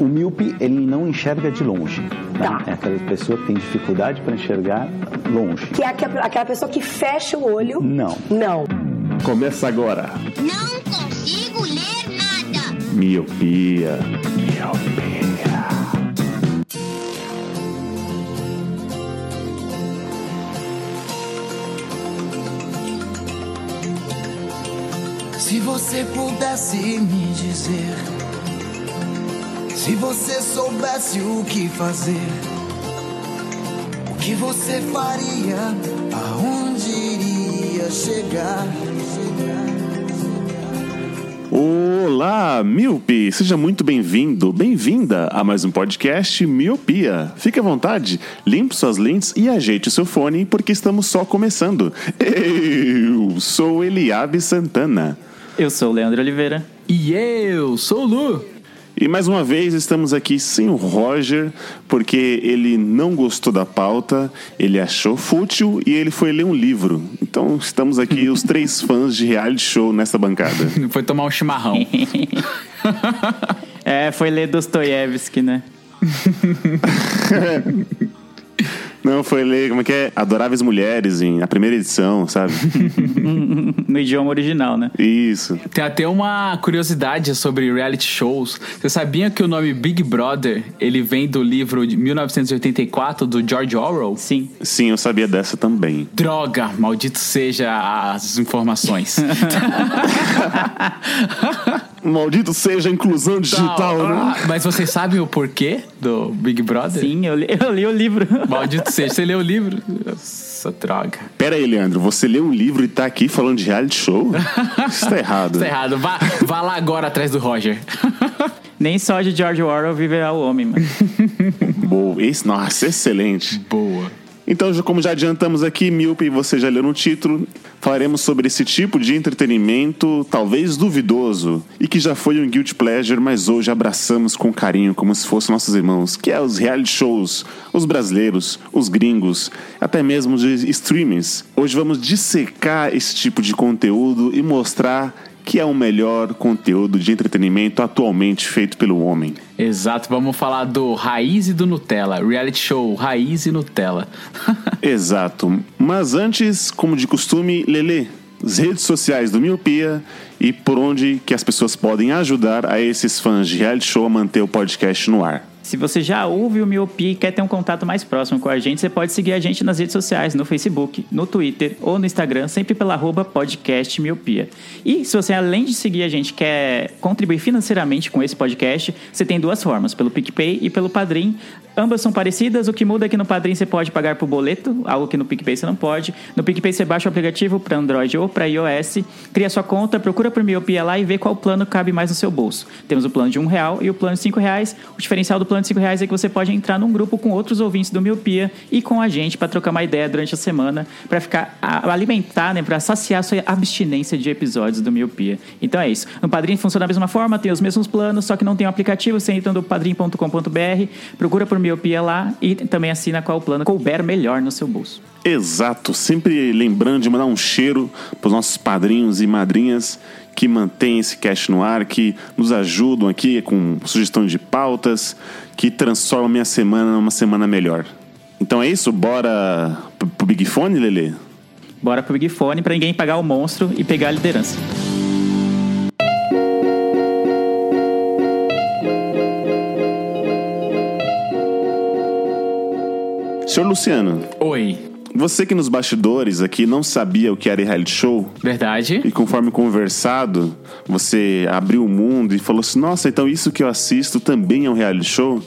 O míope, ele não enxerga de longe. Né? Tá. É aquela pessoa que tem dificuldade para enxergar longe. Que é aquela aquela pessoa que fecha o olho. Não. Não. Começa agora. Não consigo ler nada. Miopia. Miopia. Se você pudesse me dizer, se você soubesse o que fazer, o que você faria, aonde iria chegar? Olá, Miope! Seja muito bem-vindo, bem-vinda a mais um podcast Miopia. Fique à vontade, limpe suas lentes e ajeite o seu fone, porque estamos só começando. Eu sou Eliabe Santana. Eu sou o Leandro Oliveira. E eu sou o Lu. E mais uma vez estamos aqui sem o Roger, porque ele não gostou da pauta, ele achou fútil e ele foi ler um livro. Então estamos aqui os três fãs de reality show nessa bancada. Foi tomar um chimarrão. É, foi ler Dostoiévski, né? Não, foi ler, como é que é? Adoráveis Mulheres, em, a primeira edição, sabe? No idioma original, né? Isso. Tem até uma curiosidade sobre reality shows. Você sabia que o nome Big Brother, ele vem do livro de 1984 do George Orwell? Sim. Sim, eu sabia dessa também. Droga, maldito seja as informações. Maldito seja a inclusão digital, né? Ah, Mas vocês sabem o porquê do Big Brother? Sim, eu li, eu li o livro. Maldito seja, você leu o livro? Nossa, droga. Pera aí, Leandro, você leu um livro e tá aqui falando de reality show? Isso tá errado. Tá errado. Vá, vá lá agora atrás do Roger. Nem só de George Orwell viverá o homem, mano. Boa, esse, nossa, excelente. Boa. Então, já- como já adiantamos aqui, Miope, e você já leu no título, falaremos sobre esse tipo de entretenimento, talvez duvidoso, e que já foi um guilty pleasure, mas hoje abraçamos com carinho, como se fossem nossos irmãos, que é os reality shows, os brasileiros, os gringos, até mesmo os streamings. Hoje vamos dissecar esse tipo de conteúdo e mostrar que é o melhor conteúdo de entretenimento atualmente feito pelo homem. Exato, vamos falar do Raiz e do Nutella. Reality show Raiz e Nutella. Exato. Mas antes, como de costume, Lele, as redes sociais do Miopia e por onde que as pessoas podem ajudar a esses fãs de reality show a manter o podcast no ar. Se você já ouve o Miopia e quer ter um contato mais próximo com a gente, você pode seguir a gente nas redes sociais, no Facebook, no Twitter ou no Instagram, sempre pela arroba podcast Miopia. E se você, além de seguir a gente, quer contribuir financeiramente com esse podcast, você tem duas formas, pelo PicPay e pelo Padrim. Ambas são parecidas, o que muda é que no Padrim você pode pagar por boleto, algo que no PicPay você não pode. No PicPay você baixa o aplicativo para Android ou para iOS, cria sua conta, procura por Miopia lá e vê qual plano cabe mais no seu bolso. Temos o plano de um real e o plano de cinco reais. O diferencial do plano de cinco reais é que você pode entrar num grupo com outros ouvintes do Miopia e com a gente para trocar uma ideia durante a semana, para ficar a, alimentar, né, para saciar sua abstinência de episódios do Miopia. Então é isso. No Padrim funciona da mesma forma, tem os mesmos planos, só que não tem o aplicativo. Você entra no padrim.com.br, procura por Miopia lá e também assina qual plano couber melhor no seu bolso. Exato, sempre lembrando de mandar um cheiro para os nossos padrinhos e madrinhas que mantêm esse cast no ar, que nos ajudam aqui com sugestão de pautas, que transformam minha semana numa semana melhor. Então é isso, bora pro pro Big Fone, Lele? Bora pro Big Fone para ninguém pagar o monstro e pegar a liderança. Senhor Luciano, Oi. Você que nos bastidores aqui não sabia o que era reality show, Verdade? E conforme conversado, você abriu o mundo e falou assim: Nossa, então isso que eu assisto também é um reality show?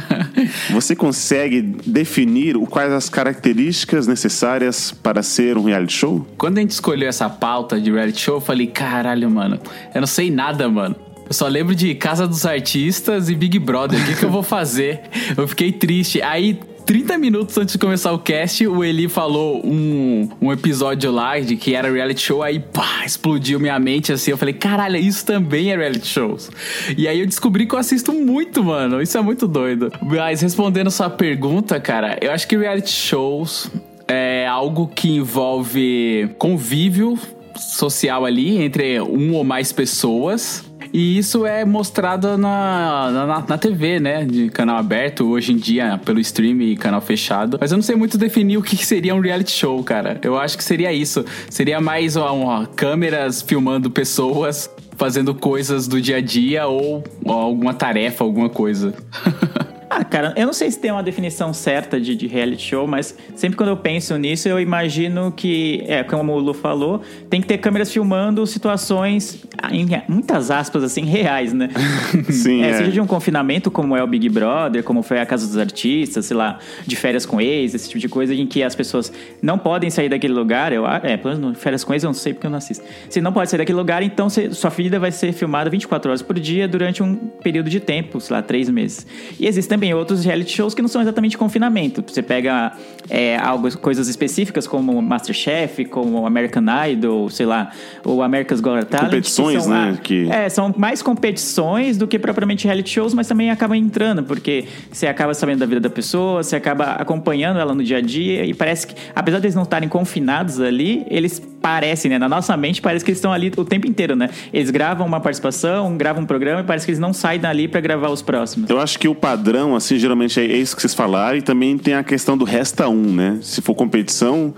você consegue definir quais as características necessárias para ser um reality show? Quando a gente escolheu essa pauta de reality show, eu falei, caralho, mano, eu não sei nada, mano. Eu só lembro de Casa dos Artistas e Big Brother. O que, que eu vou fazer? Eu fiquei triste. Aí, 30 minutos antes de começar o cast, o Eli falou um, um episódio lá de que era reality show. Aí, pá, explodiu minha mente assim. Eu falei, caralho, isso também é reality shows. E aí eu descobri que eu assisto muito, mano. Isso é muito doido. Mas respondendo sua pergunta, cara, eu acho que reality shows é algo que envolve convívio social ali entre um ou mais pessoas E isso é mostrado na, na, na TV, né? De canal aberto, hoje em dia, pelo stream e canal fechado. Mas eu não sei muito definir o que seria um reality show, cara. Eu acho que seria isso. Seria mais ó, ó, câmeras filmando pessoas fazendo coisas do dia a dia ou, ou alguma tarefa, alguma coisa. Ah, cara, eu não sei se tem uma definição certa de, de, reality show, mas sempre quando eu penso nisso, eu imagino que, é, como o Lu falou, tem que ter câmeras filmando situações, em muitas aspas, assim, reais, né? Sim, é, é. Seja de um confinamento, como é o Big Brother, como foi a Casa dos Artistas, sei lá, de férias com ex, esse tipo de coisa, em que as pessoas não podem sair daquele lugar. Eu, é, pelo menos férias com ex eu não sei porque eu não assisto. Se não pode sair daquele lugar, então você, sua vida vai ser filmada 24 horas por dia durante um período de tempo, sei lá, três meses. E existem também outros reality shows que não são exatamente confinamento. Você pega é, algo, coisas específicas como Masterchef, como American Idol, sei lá, ou America's Got Talent. Competições, são, né? Que... É, são mais competições do que propriamente reality shows, mas também acabam entrando, porque você acaba sabendo da vida da pessoa, você acaba acompanhando ela no dia a dia, e parece que, apesar de eles não estarem confinados ali, eles parecem, né? Na nossa mente parece que eles estão ali o tempo inteiro, né? Eles gravam uma participação, gravam um programa e parece que eles não saem dali para gravar os próximos. Eu acho que o padrão, assim, geralmente é isso que vocês falaram, e também tem a questão do resta um, né? Se for competição,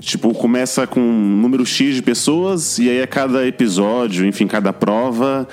tipo, começa com um número X de pessoas, e aí a cada episódio, enfim, cada prova,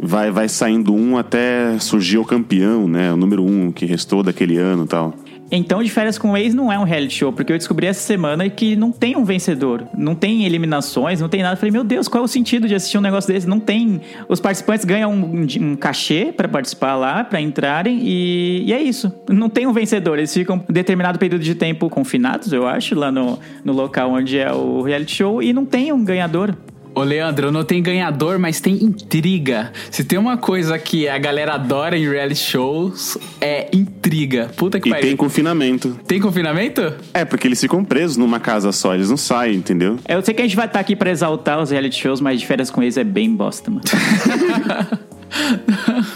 vai, vai saindo um até surgir o campeão, né? O número um que restou daquele ano tal. Então, de férias com o ex não é um reality show, porque eu descobri essa semana que não tem um vencedor, não tem eliminações, não tem nada. Eu falei, meu Deus, qual é o sentido de assistir um negócio desse? Não tem. Os participantes ganham um, um cachê para participar lá, para entrarem, e, e, é isso. Não tem um vencedor. Eles ficam um determinado período de tempo confinados, eu acho, lá no, no local onde é o reality show, e não tem um ganhador. Ô, Leandro, não tem ganhador, mas tem intriga. Se tem uma coisa que a galera adora em reality shows, é intriga. Puta que E pariu. tem confinamento. Tem confinamento? É, porque eles ficam presos numa casa só, eles não saem, entendeu? Eu sei que a gente vai estar aqui pra exaltar os reality shows, mas de férias com eles é bem bosta, mano.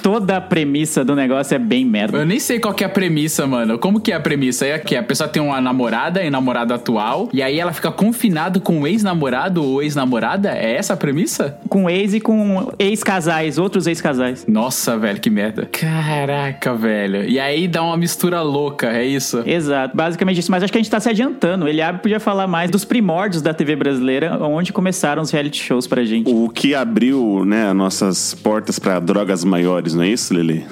Toda a premissa do negócio é bem merda. Eu nem sei qual que é a premissa, mano. Como que é a premissa? É que a pessoa tem uma namorada e namorado atual, e aí ela fica confinada com o ex-namorado ou ex-namorada? É essa a premissa? Com ex e com ex-casais, outros ex-casais. Nossa, velho, que merda. Caraca, velho. E aí dá uma mistura louca, é isso? Exato, basicamente isso. Mas acho que a gente tá se adiantando. Ele podia falar mais dos primórdios da TV brasileira, onde começaram os reality shows pra gente. O que abriu, né, nossas portas para drogas maiores, não é isso, Lili?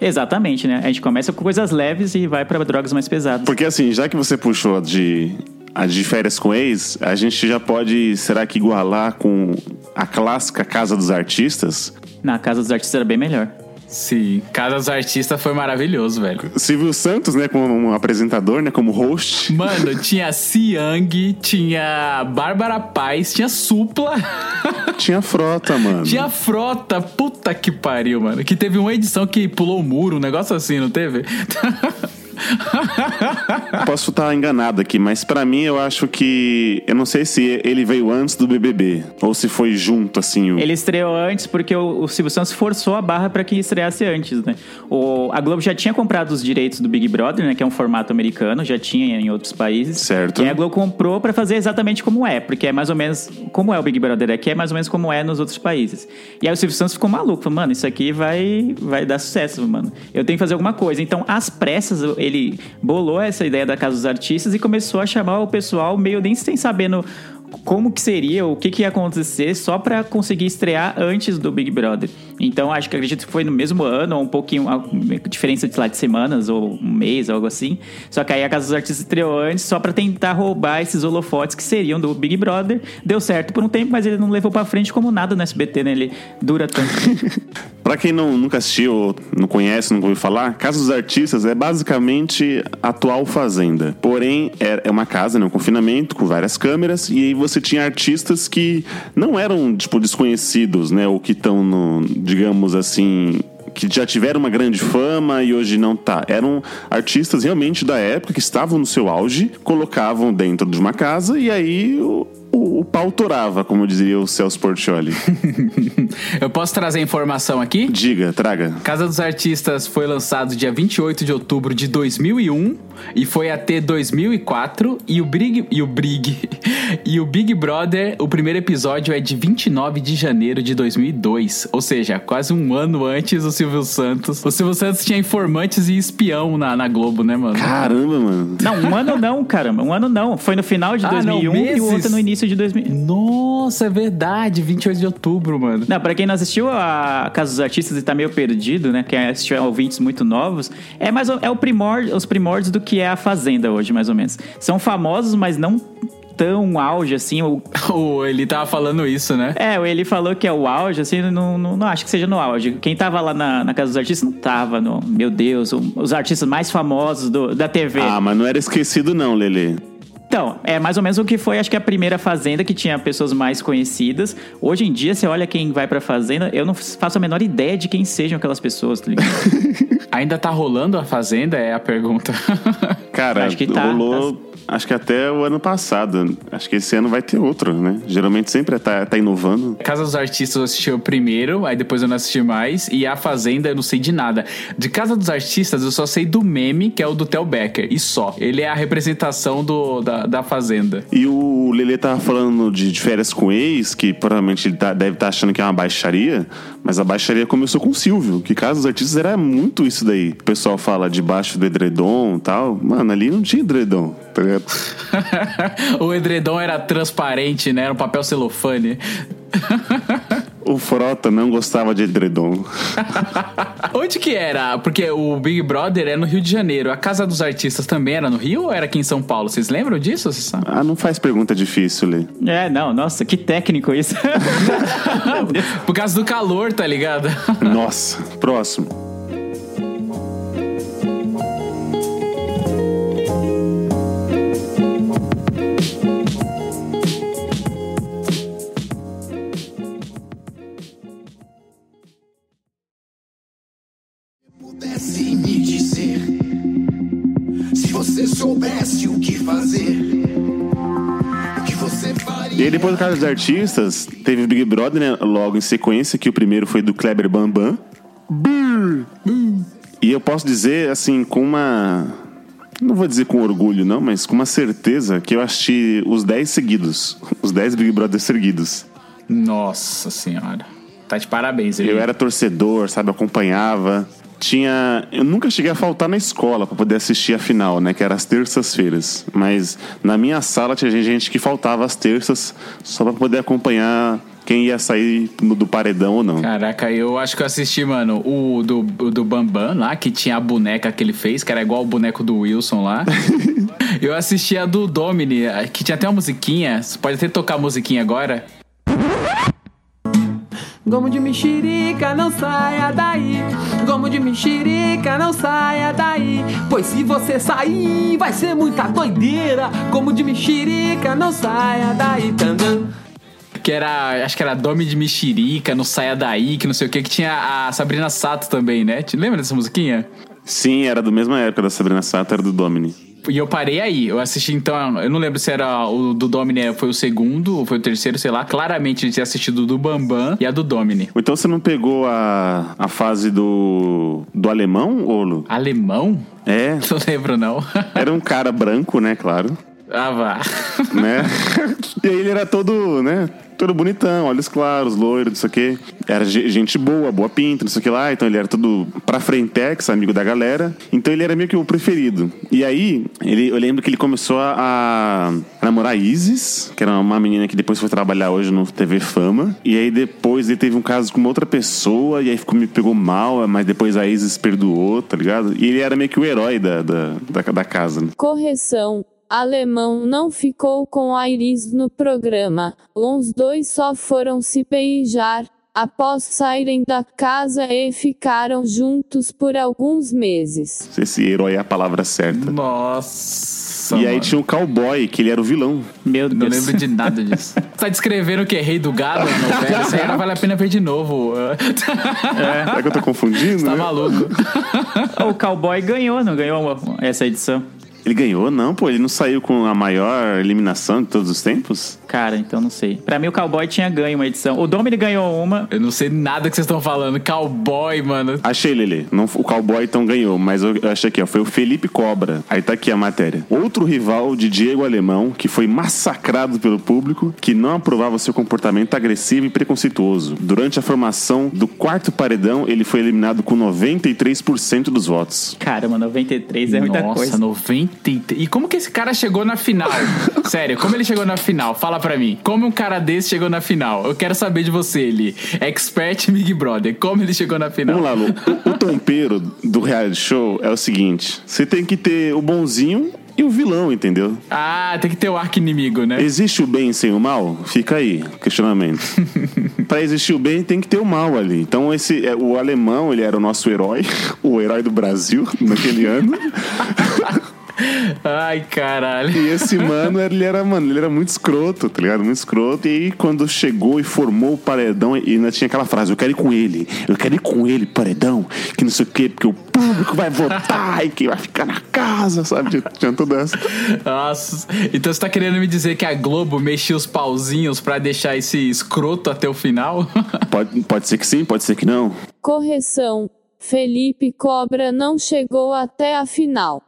Exatamente, né? A gente começa com coisas leves e vai para drogas mais pesadas. Porque assim, já que você puxou de a de férias com ex, a gente já pode, será que igualar com a clássica Casa dos Artistas? Na Casa dos Artistas era bem melhor. Sim, Casa dos Artistas foi maravilhoso, velho. Silvio Santos, né, como um apresentador, né, como host. Mano, tinha Siang, tinha Bárbara Paz, tinha Supla. Tinha frota, mano. Tinha Frota, puta que pariu, mano. Que teve uma edição que pulou o muro, um negócio assim, não teve? Posso estar enganado aqui, mas pra mim eu acho que. Eu não sei se ele veio antes do BBB ou se foi junto, assim. O... Ele estreou antes porque o, o Silvio Santos forçou a barra para que estreasse antes, né? O, a Globo já tinha comprado os direitos do Big Brother, né? Que é um formato americano, já tinha em outros países. Certo. E a Globo comprou para fazer exatamente como é, porque é mais ou menos. Como é o Big Brother aqui, é mais ou menos como é nos outros países. E aí o Silvio Santos ficou maluco, falou, mano, isso aqui vai, vai dar sucesso, mano. Eu tenho que fazer alguma coisa. Então, às pressas, ele bolou essa ideia da Casa dos Artistas e começou a chamar o pessoal meio nem sem sabendo como que seria, o que, que ia acontecer, só para conseguir estrear antes do Big Brother. Então, acho que acredito que foi no mesmo ano, ou um pouquinho, diferença de lá de semanas, ou um mês, algo assim. Só que aí a Casa dos Artistas estreou antes, só para tentar roubar esses holofotes que seriam do Big Brother. Deu certo por um tempo, mas ele não levou para frente como nada no SBT, né? Ele dura tanto. Pra quem não, nunca assistiu, não conhece, nunca ouviu falar, Casa dos Artistas é basicamente a atual Fazenda. Porém, é, é uma casa, né, um confinamento com várias câmeras, e aí você tinha artistas que não eram, tipo, desconhecidos, né, ou que estão no, digamos assim, que já tiveram uma grande fama e hoje não tá. Eram artistas realmente da época que estavam no seu auge, colocavam dentro de uma casa e aí o, o, pau torava, como dizia o Celso Portioli. Eu posso trazer informação aqui? Diga, traga. Casa dos Artistas foi lançado dia 28 de outubro de 2001 e foi até 2004 e o Big e o Big e o Big Brother, o primeiro episódio é de 29 de janeiro de 2002, ou seja, quase um ano antes do Silvio Santos. O Silvio Santos tinha informantes e espião na, na Globo, né, mano? Caramba, mano. Não, um ano não, caramba. Um ano não. Foi no final de Ah, não, 2001 e o outro no início de 2000. Nossa, é verdade, 28 de outubro, mano. Não, pra quem não assistiu a Casa dos Artistas e tá meio perdido, né? Quem assistiu é ouvintes muito novos, é mais ou- é o primor, os primórdios do que é a Fazenda hoje, mais ou menos. São famosos, mas não tão auge assim. O, O, ele tava falando isso, né? é, ele falou que é o auge, assim, não, não, não acho que seja no auge. Quem tava lá na, na Casa dos Artistas não tava, no, meu Deus, o- os artistas mais famosos do- da TV. Ah, mas não era esquecido não, Lele. Então, é mais ou menos o que foi, acho que a primeira fazenda que tinha pessoas mais conhecidas. Hoje em dia, você olha quem vai pra fazenda, eu não faço a menor ideia de quem sejam aquelas pessoas, tá ligado? Ainda tá rolando a Fazenda? É a pergunta. Cara, Acho que tá, rolou, acho que até o ano passado. Acho que esse ano vai ter outro, né? Geralmente sempre tá, tá inovando. Casa dos Artistas eu assisti o primeiro, aí depois eu não assisti mais. E a Fazenda eu não sei de nada. De Casa dos Artistas eu só sei do meme, que é o do Tel Becker. E só. Ele é a representação do, da, da Fazenda. E o Lele tava falando de, de férias com ex, que provavelmente ele tá- deve estar achando que é uma baixaria, mas a baixaria começou com o Silvio, que Casa dos Artistas era muito isso daí. O pessoal fala debaixo do edredom e tal. Mano, ali não tinha edredom, tá ligado? o edredom era transparente, né? Era um papel celofane. O Frota não gostava de edredom. Onde que era? Porque o Big Brother é no Rio de Janeiro. A Casa dos Artistas também era no Rio ou era aqui em São Paulo? Vocês lembram disso? Ah, não faz pergunta difícil, Lê. é, não, nossa, que técnico isso. Por causa do calor, tá ligado? Nossa, próximo. E Casa dos Artistas, teve o Big Brother, né? Logo em sequência, que o primeiro foi do Kleber Bambam. E eu posso dizer, assim, com uma. Não vou dizer com orgulho, não, mas com uma certeza que eu assisti os 10 seguidos. Os 10 Big Brothers seguidos. Nossa senhora. Tá de parabéns, ele. Eu era torcedor, sabe? Acompanhava. Tinha. Eu nunca cheguei a faltar na escola pra poder assistir a final, né? Que era às terças-feiras. Mas na minha sala tinha gente que faltava às terças só pra poder acompanhar quem ia sair do paredão ou não. Caraca, eu acho que eu assisti, mano, o do, o do Bambam lá, que tinha a boneca que ele fez, que era igual o boneco do Wilson lá. eu assisti a do Domini, que tinha até uma musiquinha. Você pode até tocar a musiquinha agora. Gomo de mexerica, não saia daí. Gomo de mexerica, não saia daí. Pois se você sair, vai ser muita doideira. Gomo de mexerica, não saia daí. Tandam. Que era, acho que era Domi de Mexerica, não saia daí, que não sei o que, que tinha a Sabrina Sato também, né? Te lembra dessa musiquinha? Sim, era da mesma época da Sabrina Sato, era do Domini. E eu parei aí. Eu assisti então. Eu não lembro se era o do Domini foi o segundo ou foi o terceiro, sei lá. Claramente eu tinha assistido o do Bambam e a do Domini. Ou Então você não pegou a, a fase do, do alemão, Olo? Alemão? É, Não lembro, não. era um cara branco, né, claro. ah, vá. né? e aí ele era todo, né? Todo bonitão, olhos claros, loiro, não sei o quê. Era ge- gente boa, boa pinta, não sei o que lá. Então ele era todo pra frentex, amigo da galera. Então ele era meio que o preferido. E aí, ele, eu lembro que ele começou a, a namorar Isis, que era uma menina que depois foi trabalhar hoje no TV Fama. E aí depois ele teve um caso com uma outra pessoa, e aí ficou, me pegou mal, mas depois a Isis perdoou, tá ligado? E ele era meio que o herói da, da, da, da casa. né? Correção. Alemão não ficou com a Iris no programa. Os dois só foram se beijar após saírem da casa e ficaram juntos por alguns meses. Esse herói é a palavra certa. Nossa. E aí mano. tinha o cowboy, que ele era o vilão. Meu Não Deus. lembro de nada disso. tá descrevendo o que? Rei do gado na novela? Isso aí não vale a pena ver de novo. Será que eu tô confundindo? tá né? maluco. O cowboy ganhou, não ganhou essa edição? Ele ganhou? Não, pô, ele não saiu com a maior eliminação de todos os tempos? Cara, então não sei. Pra mim, o Cowboy tinha ganho uma edição. O Domini ganhou uma. Eu não sei nada que vocês estão falando. Cowboy, mano. Achei, Lele. Não, o Cowboy então ganhou, mas eu, eu achei aqui, ó. Foi o Felipe Cobra. Aí tá aqui a matéria. Outro rival de Diego Alemão, que foi massacrado pelo público, que não aprovava seu comportamento agressivo e preconceituoso. Durante a formação do quarto paredão, ele foi eliminado com 93% dos votos. Caramba, 93 é muita Nossa, coisa. 93. E como que esse cara chegou na final? Sério, como ele chegou na final? Fala pra mim. Como um cara desse chegou na final? Eu quero saber de você, ele. Expert Big Brother. Como ele chegou na final? Vamos lá, Lu. O, o tompeiro do reality show é o seguinte: você tem que ter o bonzinho e o vilão, entendeu? Ah, tem que ter o arco inimigo, né? Existe o bem sem o mal? Fica aí, questionamento. Pra existir o bem, tem que ter o mal ali. Então, esse, é, o alemão, ele era o nosso herói, o herói do Brasil naquele ano. Ai, caralho. E esse mano, ele era, mano, ele era muito escroto, tá ligado? Muito escroto. E aí, quando chegou e formou o paredão, e ainda tinha aquela frase: Eu quero ir com ele, eu quero ir com ele, paredão, que não sei o quê, porque o público vai votar e que vai ficar na casa, sabe? Tinha, toda essa. Nossa. Então você tá querendo me dizer que a Globo mexia os pauzinhos pra deixar esse escroto até o final? Pode, pode ser que sim, pode ser que não. Correção: Felipe Cobra não chegou até a final.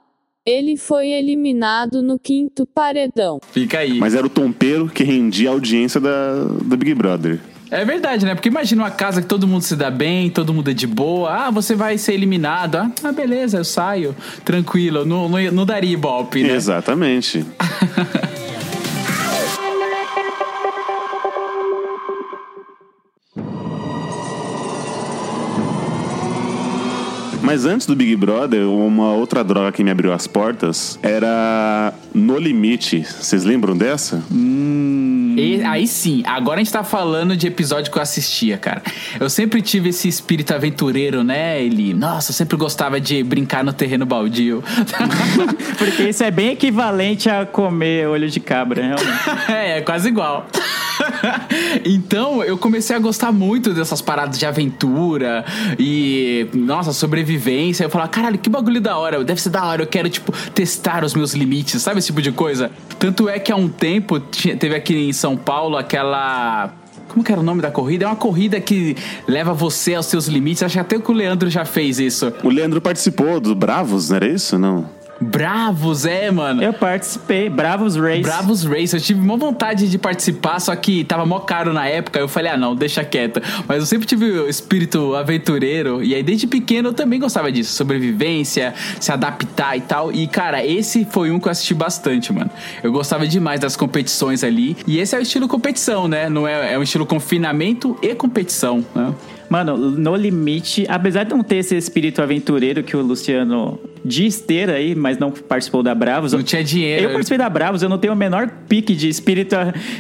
Ele foi eliminado no quinto paredão. Fica aí. Mas era o tompeiro que rendia a audiência da, do Big Brother. É verdade, né? Porque imagina uma casa que todo mundo se dá bem, todo mundo é de boa. Ah, você vai ser eliminado. Ah, ah, beleza, eu saio. Tranquilo. Não, não, não daria ibope, né? Exatamente. Mas antes do Big Brother, uma outra droga que me abriu as portas era No Limite. Vocês lembram dessa? E aí sim, agora a gente tá falando de episódio que eu assistia, cara. Eu sempre tive esse espírito aventureiro, né, Eli? Nossa, eu sempre gostava de brincar no terreno baldio. Porque isso é bem equivalente a comer olho de cabra, realmente. é, é quase igual. então, eu comecei a gostar muito dessas paradas de aventura e, nossa, sobrevivência. Eu falava, caralho, que bagulho da hora. Deve ser da hora, eu quero, tipo, testar os meus limites, sabe esse tipo de coisa? Tanto é que há um tempo teve aqui em São Paulo aquela. Como que era o nome da corrida? É uma corrida que leva você aos seus limites. Acho que até que o Leandro já fez isso. O Leandro participou do Bravos, não era isso? Não. Bravos, é, mano. Eu participei, Bravos Race. Bravos Race, eu tive uma vontade de participar, só que tava mó caro na época. Eu falei, ah, não, deixa quieto. Mas eu sempre tive o espírito aventureiro, e aí desde pequeno eu também gostava disso, sobrevivência, se adaptar e tal. E cara, esse foi um que eu assisti bastante, mano. Eu gostava demais das competições ali, e esse é o estilo competição, né? Não é, é um estilo confinamento e competição, né? Mano, no limite, apesar de não ter esse espírito aventureiro que o Luciano diz ter aí, mas não participou da Bravos. Não tinha dinheiro. Eu participei da Bravos, eu não tenho o menor pique de espírito,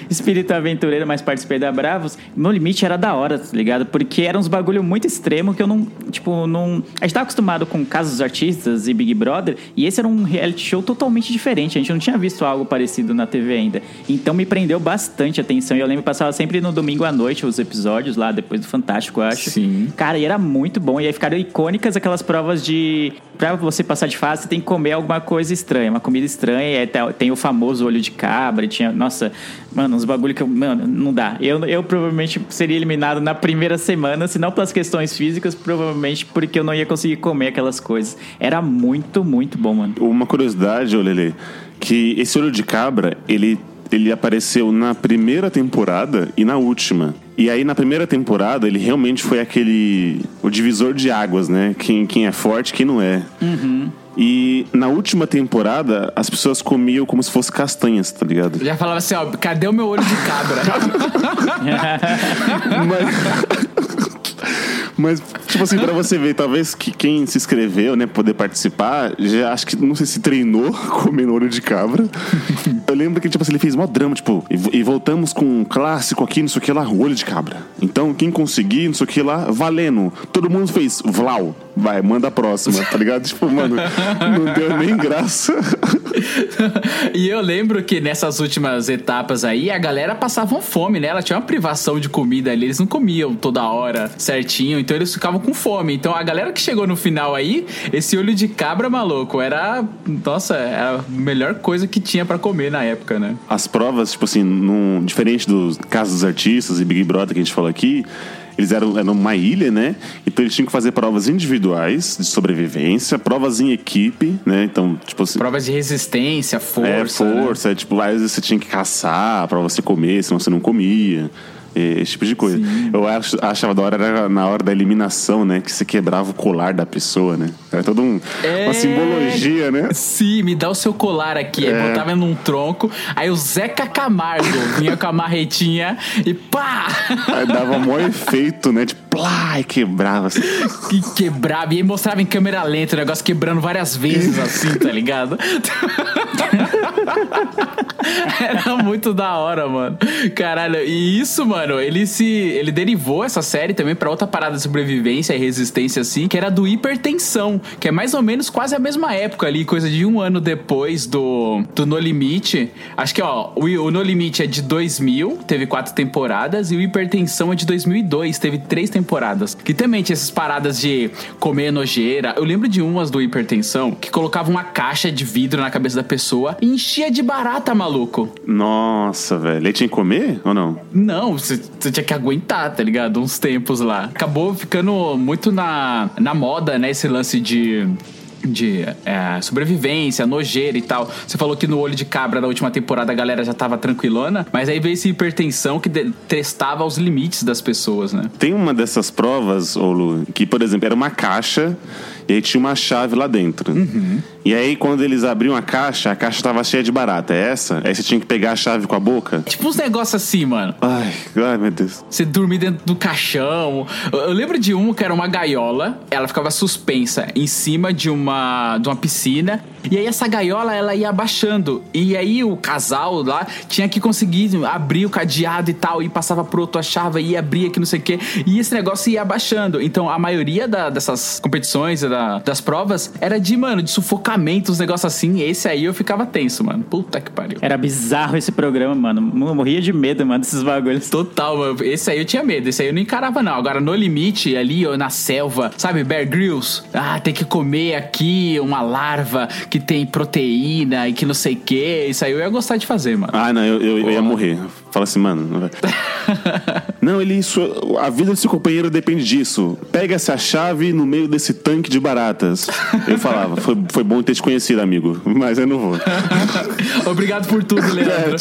espírito aventureiro, mas participei da Bravos. No limite era da hora, tá ligado? Porque era uns bagulho muito extremo que eu não, tipo, não. A gente tá acostumado com casos dos artistas e Big Brother, e esse era um reality show totalmente diferente. A gente não tinha visto algo parecido na TV ainda. Então me prendeu bastante a atenção. E eu lembro que passava sempre no domingo à noite os episódios lá, depois do Fantástico, eu acho. Sim. Cara, e era muito bom. E aí ficaram icônicas aquelas provas de. Pra você passar de fase, você tem que comer alguma coisa estranha, uma comida estranha. Tá- tem o famoso olho de cabra. Tinha. Nossa, mano, uns bagulho que eu. Mano, não dá. Eu, eu provavelmente seria eliminado na primeira semana, se não pelas questões físicas, provavelmente porque eu não ia conseguir comer aquelas coisas. Era muito, muito bom, mano. Uma curiosidade, ô Lele, que esse olho de cabra, ele, ele apareceu na primeira temporada e na última. E aí, na primeira temporada, ele realmente foi aquele. o divisor de águas, né? Quem, quem é forte, quem não é. E na última temporada, as pessoas comiam como se fosse castanhas, tá ligado? Eu já falava assim, ó, cadê o meu olho de cabra? Mas, tipo assim, pra você ver, talvez que quem se inscreveu, né, poder participar, já acho que, não sei se treinou comendo olho de cabra. Eu lembro que, tipo assim, ele fez mó drama, tipo, e, e voltamos com um clássico aqui, não sei o que lá, olho de cabra. Então, quem conseguir, não sei o que lá, valendo. Todo mundo fez, Vlau, vai, manda a próxima, tá ligado? Tipo, mano, não deu nem graça. E eu lembro que nessas últimas etapas aí, a galera passava fome, né? Ela tinha uma privação de comida ali, eles não comiam toda hora certinho, então eles ficavam com fome. Então a galera que chegou no final aí, esse olho de cabra maluco, era, nossa, era a melhor coisa que tinha pra comer na época, né? As provas, tipo assim, num, diferente dos casos dos artistas e Big Brother que a gente falou aqui, eles eram, eram uma ilha, né? Então eles tinham que fazer provas individuais de sobrevivência, provas em equipe, né? Então, tipo assim. Provas de resistência, força. É, força. É, tipo, às vezes você tinha que caçar pra você comer, senão você não comia. Esse tipo de coisa. Eu ach- achava da hora era na hora da eliminação, né? Que você quebrava o colar da pessoa, né? Era toda um, É. uma simbologia, né? Sim, me dá o seu colar aqui. Aí É. botava num tronco. Aí o Zeca Camargo vinha com a marretinha e pá! Aí dava maior efeito, né? De plá, e quebrava. Assim. Que quebrava. E aí mostrava em câmera lenta o negócio quebrando várias vezes assim, tá ligado? Era muito da hora, mano. Caralho, e isso, mano, ele se. Ele derivou essa série também pra outra parada de sobrevivência e resistência, assim, que era do hipertensão, que é mais ou menos quase a mesma época ali, coisa de um ano depois do, do No Limite. Acho que, ó, o, o No Limite é de 2000, teve quatro temporadas, e o Hipertensão é de 2002, teve três temporadas. Que também tinha essas paradas de comer nojeira. Eu lembro de umas do Hipertensão que colocava uma caixa de vidro na cabeça da pessoa e enchia de barata, maluco. Nossa, velho. Ele tinha que comer ou não? Não, você, tinha que aguentar, tá ligado? Uns tempos lá. Acabou ficando muito na, na moda, né? Esse lance de. De é, sobrevivência, nojeira e tal. Você falou que no olho de cabra da última temporada a galera já tava tranquilona, mas aí veio esse hipertensão que testava os limites das pessoas, né? Tem uma dessas provas, ô Lu, que, por exemplo, era uma caixa e aí tinha uma chave lá dentro. E aí, quando eles abriam a caixa, a caixa tava cheia de barata. É essa? Aí você tinha que pegar a chave com a boca? Tipo uns negócios assim, mano. Ai, ai, meu Deus. Você dormir dentro do caixão. Eu, eu lembro de um que era uma gaiola, ela ficava suspensa em cima de uma, de uma piscina. E aí essa gaiola ela ia abaixando. E aí o casal lá tinha que conseguir abrir o cadeado e tal. E passava pro outro a chave e abria que não sei o quê. E esse negócio ia abaixando. Então a maioria da- dessas competições, da- das provas, era de, mano, de sufocamento, uns negócios assim. Esse aí eu ficava tenso, mano. Puta que pariu. Era bizarro esse programa, mano. Eu morria de medo, mano, desses bagulhos. Total, mano. Esse aí eu tinha medo. Esse aí eu não encarava, não. Agora, no limite, ali, ó, na selva, sabe, Bear Grylls? Ah, tem que comer aqui uma larva que tem proteína e que não sei o quê. Isso aí eu ia gostar de fazer, mano. Ah, não, eu, eu, eu ia morrer. Fala assim, mano. Não, vai. não ele. Isso, a vida do seu companheiro depende disso. Pega essa chave no meio desse tanque de baratas. Eu falava, foi, foi bom ter te conhecido, amigo. Mas eu não vou. Obrigado por tudo, Leandro.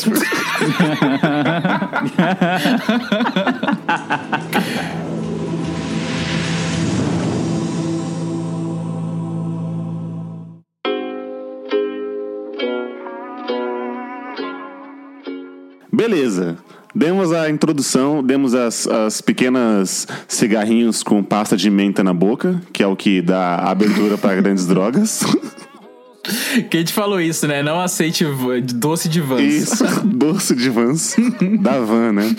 Beleza. Demos a introdução, demos as, as pequenas cigarrinhos com pasta de menta na boca, que é o que dá abertura para grandes drogas. Quem te falou isso, né? Não aceite doce de vans. Isso, doce de vans da van, né?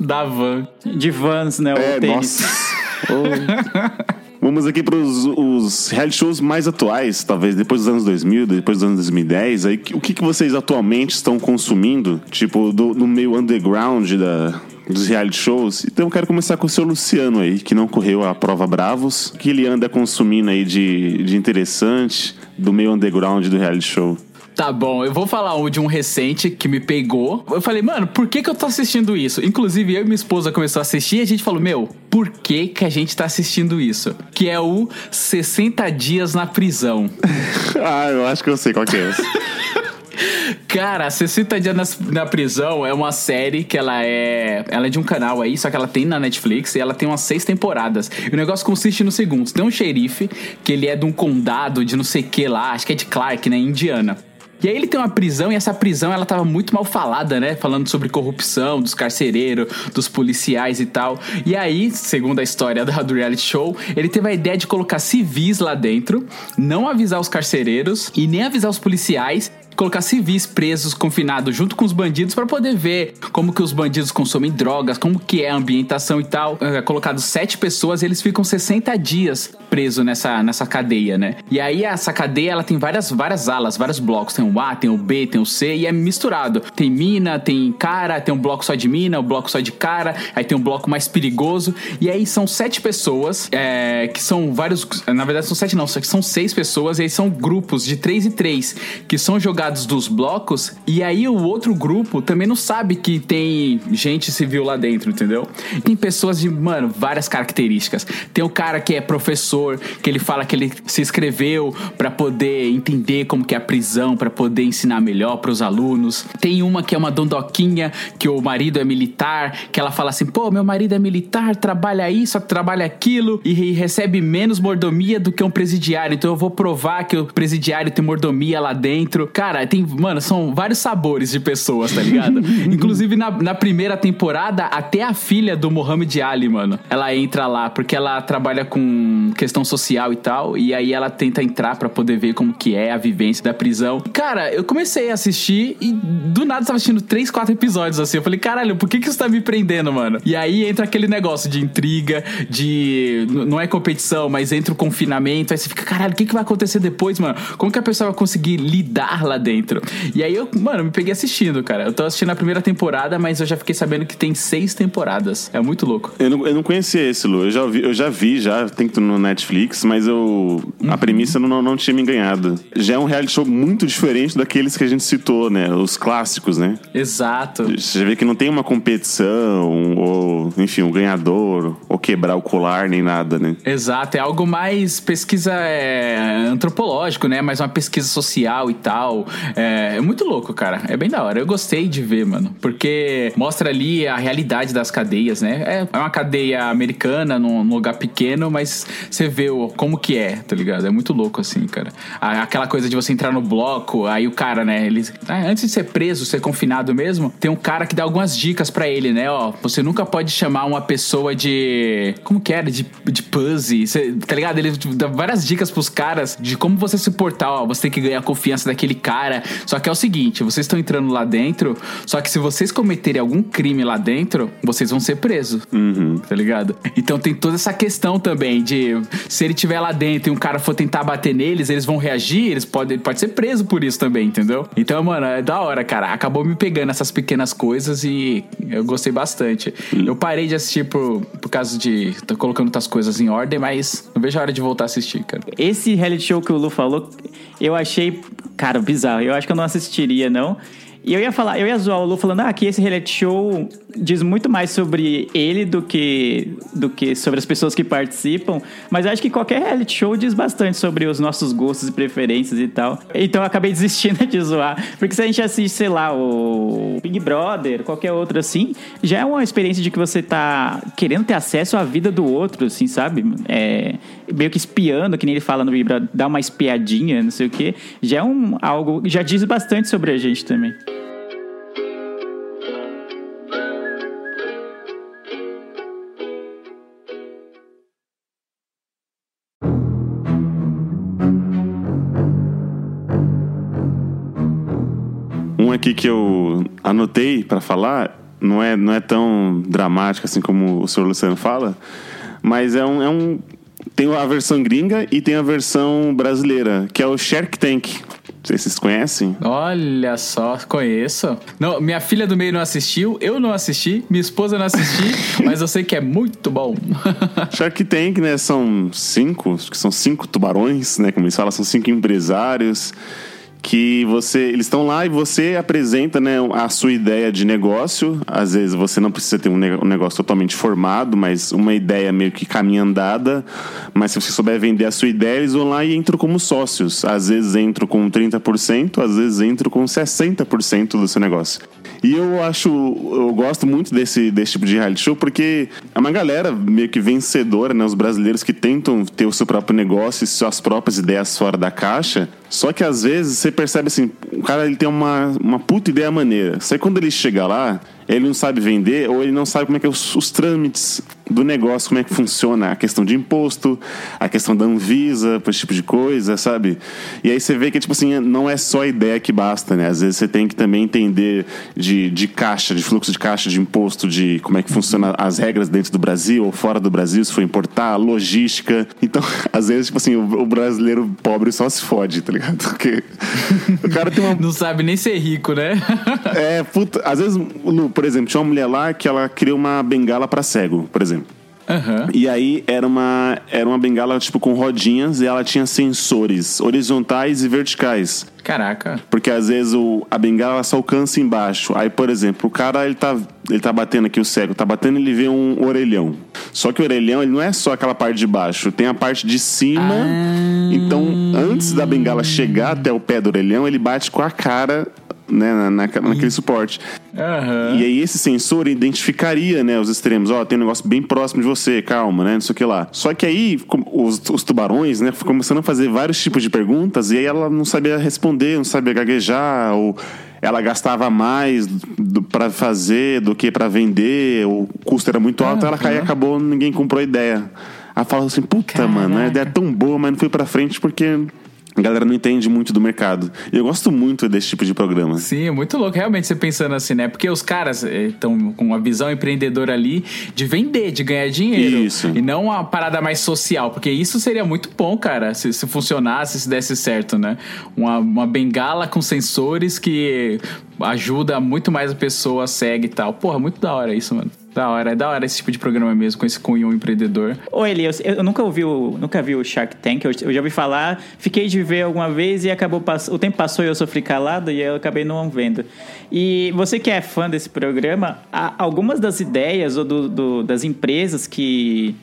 Da van. De vans, né? O É, tênis. nossa. Vamos aqui para os reality shows mais atuais, talvez depois dos anos 2000, depois dos anos 2010. Aí, o que, que vocês atualmente estão consumindo, tipo, do, no meio underground da, dos reality shows? Então eu quero começar com o seu Luciano aí, que não correu a prova Bravos. O que ele anda consumindo aí de, de interessante do meio underground do reality show? Tá bom, eu vou falar um de um recente que me pegou. Eu falei, mano, por que que eu tô assistindo isso? Inclusive, eu e minha esposa começou a assistir e a gente falou, meu, por que que a gente tá assistindo isso? Que é o 60 Dias na Prisão. ah, eu acho que eu sei qual que é esse. Cara, 60 Dias na, na Prisão é uma série que ela é. Ela é de um canal aí, só que ela tem na Netflix e ela tem umas seis temporadas. E o negócio consiste no seguinte: tem um xerife que ele é de um condado de não sei o que lá, acho que é de Clark, né? Indiana. E aí ele tem uma prisão e essa prisão ela tava muito mal falada, né? Falando sobre corrupção, dos carcereiros, dos policiais e tal. E aí, segundo a história do reality show, ele teve a ideia de colocar civis lá dentro, não avisar os carcereiros e nem avisar os policiais colocar civis presos, confinados junto com os bandidos para poder ver como que os bandidos consomem drogas, como que é a ambientação e tal. É, colocado sete pessoas e eles ficam 60 dias presos nessa, nessa cadeia, né? E aí essa cadeia ela tem várias, várias alas, vários blocos. Tem o A, tem o B, tem o C e é misturado. Tem mina, tem cara, tem um bloco só de mina, um bloco só de cara, aí tem um bloco mais perigoso. E aí são sete pessoas, é, que são vários. Na verdade, são sete, não, são seis pessoas, e aí são grupos de três e três que são jogados dos blocos. E aí o outro grupo também não sabe que tem gente civil lá dentro, entendeu? Tem pessoas de, mano, várias características. Tem o cara que é professor, que ele fala que ele se inscreveu para poder entender como que é a prisão, para poder ensinar melhor para os alunos. Tem uma que é uma dondoquinha, que o marido é militar, que ela fala assim: pô, meu marido é militar, trabalha isso, trabalha aquilo e recebe menos mordomia do que um presidiário. Então eu vou provar que o presidiário tem mordomia lá dentro. Cara, tem, mano, são vários sabores de pessoas, tá ligado? Inclusive na, na primeira temporada, até a filha do Muhammad Ali, mano, ela entra lá porque ela trabalha com questão social e tal, e aí ela tenta entrar para poder ver como que é a vivência da prisão. Cara, eu comecei a assistir e do nada tava assistindo três, quatro episódios assim. Eu falei, caralho, por que que isso tá me prendendo, mano? E aí entra aquele negócio de intriga, de. Não é competição, mas entra o confinamento. Aí você fica, caralho, o que, que vai acontecer depois, mano? Como que a pessoa vai conseguir lidar lá dentro? E aí eu, mano, me peguei assistindo, cara. Eu tô assistindo a primeira temporada, mas eu já fiquei sabendo que tem seis temporadas. É muito louco. Eu não, eu não conhecia esse, Lu. Eu já, vi, eu já vi, já tem no Netflix, mas eu. A premissa não, não tinha me enganhado. Já é um reality show muito diferente daqueles que a gente citou, né? Os clássicos, né? Exato. Você vê que não tem uma competição, ou, enfim, um ganhador, ou quebrar o colar, nem nada, né? Exato, é algo mais pesquisa é, antropológico, né? Mais uma pesquisa social e tal. É, é muito louco, cara. É bem da hora. Eu gostei de ver, mano. Porque mostra ali a realidade das cadeias, né? É, é uma cadeia americana, num, lugar pequeno, mas você vê o, como que é, tá ligado? É muito louco, assim, cara. Aquela coisa de você entrar no bloco, aí o cara, né? Ele, ah, antes de ser preso, ser confinado mesmo, tem um cara que dá algumas dicas pra ele, né? Ó, você nunca pode chamar uma pessoa de. Como que era? De, de você- tá ligado? Ele dá várias dicas pros caras de como você se portar, ó. Você tem que ganhar a confiança daquele cara. Só que é o seguinte, vocês estão entrando lá dentro, só que se vocês cometerem algum crime lá dentro, vocês vão ser presos. Tá ligado? Então tem toda essa questão também de se ele tiver lá dentro e um cara for tentar bater neles, eles vão reagir, eles podem pode ser preso por isso também, entendeu? Então, mano, é da hora, cara. Acabou me pegando essas pequenas coisas e eu gostei bastante. Eu parei de assistir por, por causa de tô colocando outras coisas em ordem, mas não vejo a hora de voltar a assistir, cara. Esse reality show que o Lu falou, eu achei, cara, bizarro. Eu acho que eu não assistiria, não. E eu ia falar, eu ia zoar o Lu falando, ah, que esse reality show diz muito mais sobre ele do que, do que sobre as pessoas que participam. Mas acho que qualquer reality show diz bastante sobre os nossos gostos e preferências e tal. Então eu acabei desistindo de zoar. Porque se a gente assiste, sei lá, o Big Brother, qualquer outro assim, já é uma experiência de que você tá querendo ter acesso à vida do outro, assim, sabe? É, meio que espiando, que nem ele fala no Brother, dá uma espiadinha, não sei o quê. Já é um algo, já diz bastante sobre a gente também. Um aqui que eu anotei pra falar, não é, não é tão dramático assim como o senhor Luciano fala, mas é um, é um. Tem a versão gringa e tem a versão brasileira, que é o Shark Tank. Não sei se vocês conhecem. Olha só, conheço. Não, minha filha do meio não assistiu, eu não assisti, minha esposa não assisti, mas eu sei que é muito bom. Shark Tank, né? São cinco, acho que são cinco tubarões, né? Como eles falam, são cinco empresários que você eles estão lá e você apresenta né, a sua ideia de negócio às vezes você não precisa ter um ne- negócio totalmente formado mas uma ideia meio que caminho andada mas se você souber vender a sua ideia eles vão lá e entram como sócios às vezes entram com 30% às vezes entram com 60% do seu negócio e eu acho, eu gosto muito desse, desse tipo de reality show porque é uma galera meio que vencedora, né? Os brasileiros que tentam ter o seu próprio negócio e suas próprias ideias fora da caixa. Só que às vezes você percebe assim, o cara ele tem uma, uma puta ideia maneira. Só que quando ele chega lá, ele não sabe vender ou ele não sabe como é que é os, os trâmites do negócio, como é que funciona a questão de imposto, a questão da Anvisa, esse tipo de coisa, sabe? E aí você vê que, tipo assim, não é só a ideia que basta, né? Às vezes você tem que também entender de, de caixa, de fluxo de caixa, de imposto, de como é que funciona as regras dentro do Brasil ou fora do Brasil, se for importar, logística. Então, às vezes, tipo assim, o, o brasileiro pobre só se fode, tá ligado? Porque o cara tem uma Não sabe nem ser rico, né? é, puta, às vezes, Lu, por exemplo, tinha uma mulher lá que ela criou uma bengala pra cego, por exemplo. Aham. E aí era uma, era uma bengala tipo com rodinhas e ela tinha sensores horizontais e verticais. Caraca. Porque às vezes o, a bengala só alcança embaixo. Aí, por exemplo, o cara ele tá, ele tá batendo aqui, o cego tá batendo ele vê um orelhão. Só que o orelhão ele não é só aquela parte de baixo, tem a parte de cima. Então, antes da bengala chegar até o pé do orelhão, ele bate com a cara né, na, na- naquele suporte. Aham. E aí esse sensor identificaria, né, os extremos. Ó, tem um negócio bem próximo de você, calma, né, não sei o que lá. Só que aí os, os tubarões, né, começando a fazer vários tipos de perguntas e aí ela não sabia responder, não sabia gaguejar, ou ela gastava mais para fazer do que para vender, o custo era muito alto, ela caiu e acabou, ninguém comprou a ideia. Ela falou assim, puta, mano, a ideia é tão boa, mas não foi pra frente porque a galera não entende muito do mercado. E eu gosto muito desse tipo de programa. Sim, é muito louco realmente você pensando assim, né? Porque os caras estão com uma visão empreendedora ali de vender, de ganhar dinheiro. Isso. E não uma parada mais social. Porque isso seria muito bom, cara, se, se funcionasse, se desse certo, né? Uma, uma bengala com sensores que ajuda muito mais a pessoa, segue e tal. Porra, muito da hora isso, mano. Da hora, é da hora esse tipo de programa mesmo, com esse cunho empreendedor. Ô, Elias, eu, eu nunca ouvi o, nunca vi o Shark Tank, eu, eu já ouvi falar, fiquei de ver alguma vez e acabou pass- o tempo passou e eu sofri calado e eu acabei não vendo. E você que é fã desse programa, há algumas das ideias ou do- do- das empresas que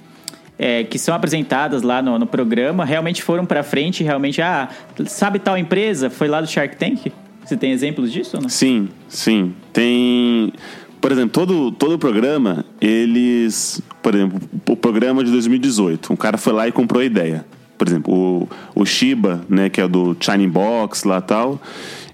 é, que são apresentadas lá no, no programa realmente foram pra frente, realmente, ah, sabe tal empresa? Foi lá do Shark Tank? Você tem exemplos disso ou não? Sim, sim. Tem. Por exemplo, todo, todo o programa, eles. Por exemplo, o programa de 2018, um cara foi lá e comprou a ideia. Por exemplo, o, o Shiba, né, que é do Shining Box lá tal,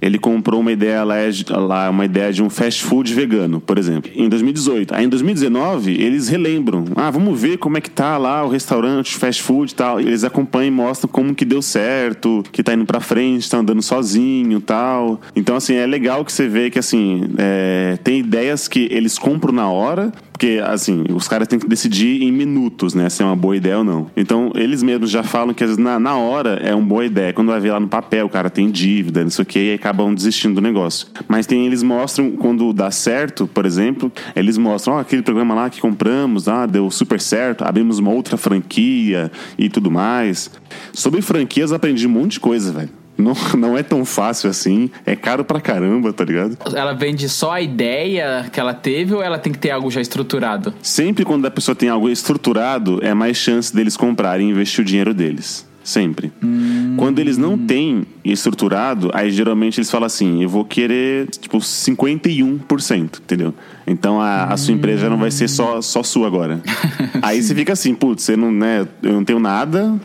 ele comprou uma ideia lá, uma ideia de um fast food vegano, por exemplo, em 2018. Aí em 2019, eles relembram. Ah, vamos ver como é que tá lá o restaurante, fast food e tal. Eles acompanham e mostram como que deu certo, que tá indo pra frente, tá andando sozinho tal. Então, assim, é legal que você vê que, assim, é, tem ideias que eles compram na hora, porque, assim, os caras têm que decidir em minutos, né, se é uma boa ideia ou não. Então, eles mesmos já falam que, às vezes, na, na hora é uma boa ideia. Quando vai ver lá no papel, o cara tem dívida, não sei o que, e aí acabam desistindo do negócio. Mas tem, eles mostram, quando dá certo, por exemplo, eles mostram, ó, aquele programa lá que compramos, ah, deu super certo, abrimos uma outra franquia e tudo mais. Sobre franquias, aprendi um monte de coisa, velho. Não, não é tão fácil assim, é caro pra caramba, tá ligado? Ela vende só a ideia que ela teve ou ela tem que ter algo já estruturado? Sempre quando a pessoa tem algo estruturado, é mais chance deles comprarem e investir o dinheiro deles. Sempre. Quando eles não têm estruturado, aí geralmente eles falam assim: eu vou querer, tipo, 51%, entendeu? Então a, a sua empresa já não vai ser só, só sua agora. aí você fica assim: putz, você não, né, eu não tenho nada,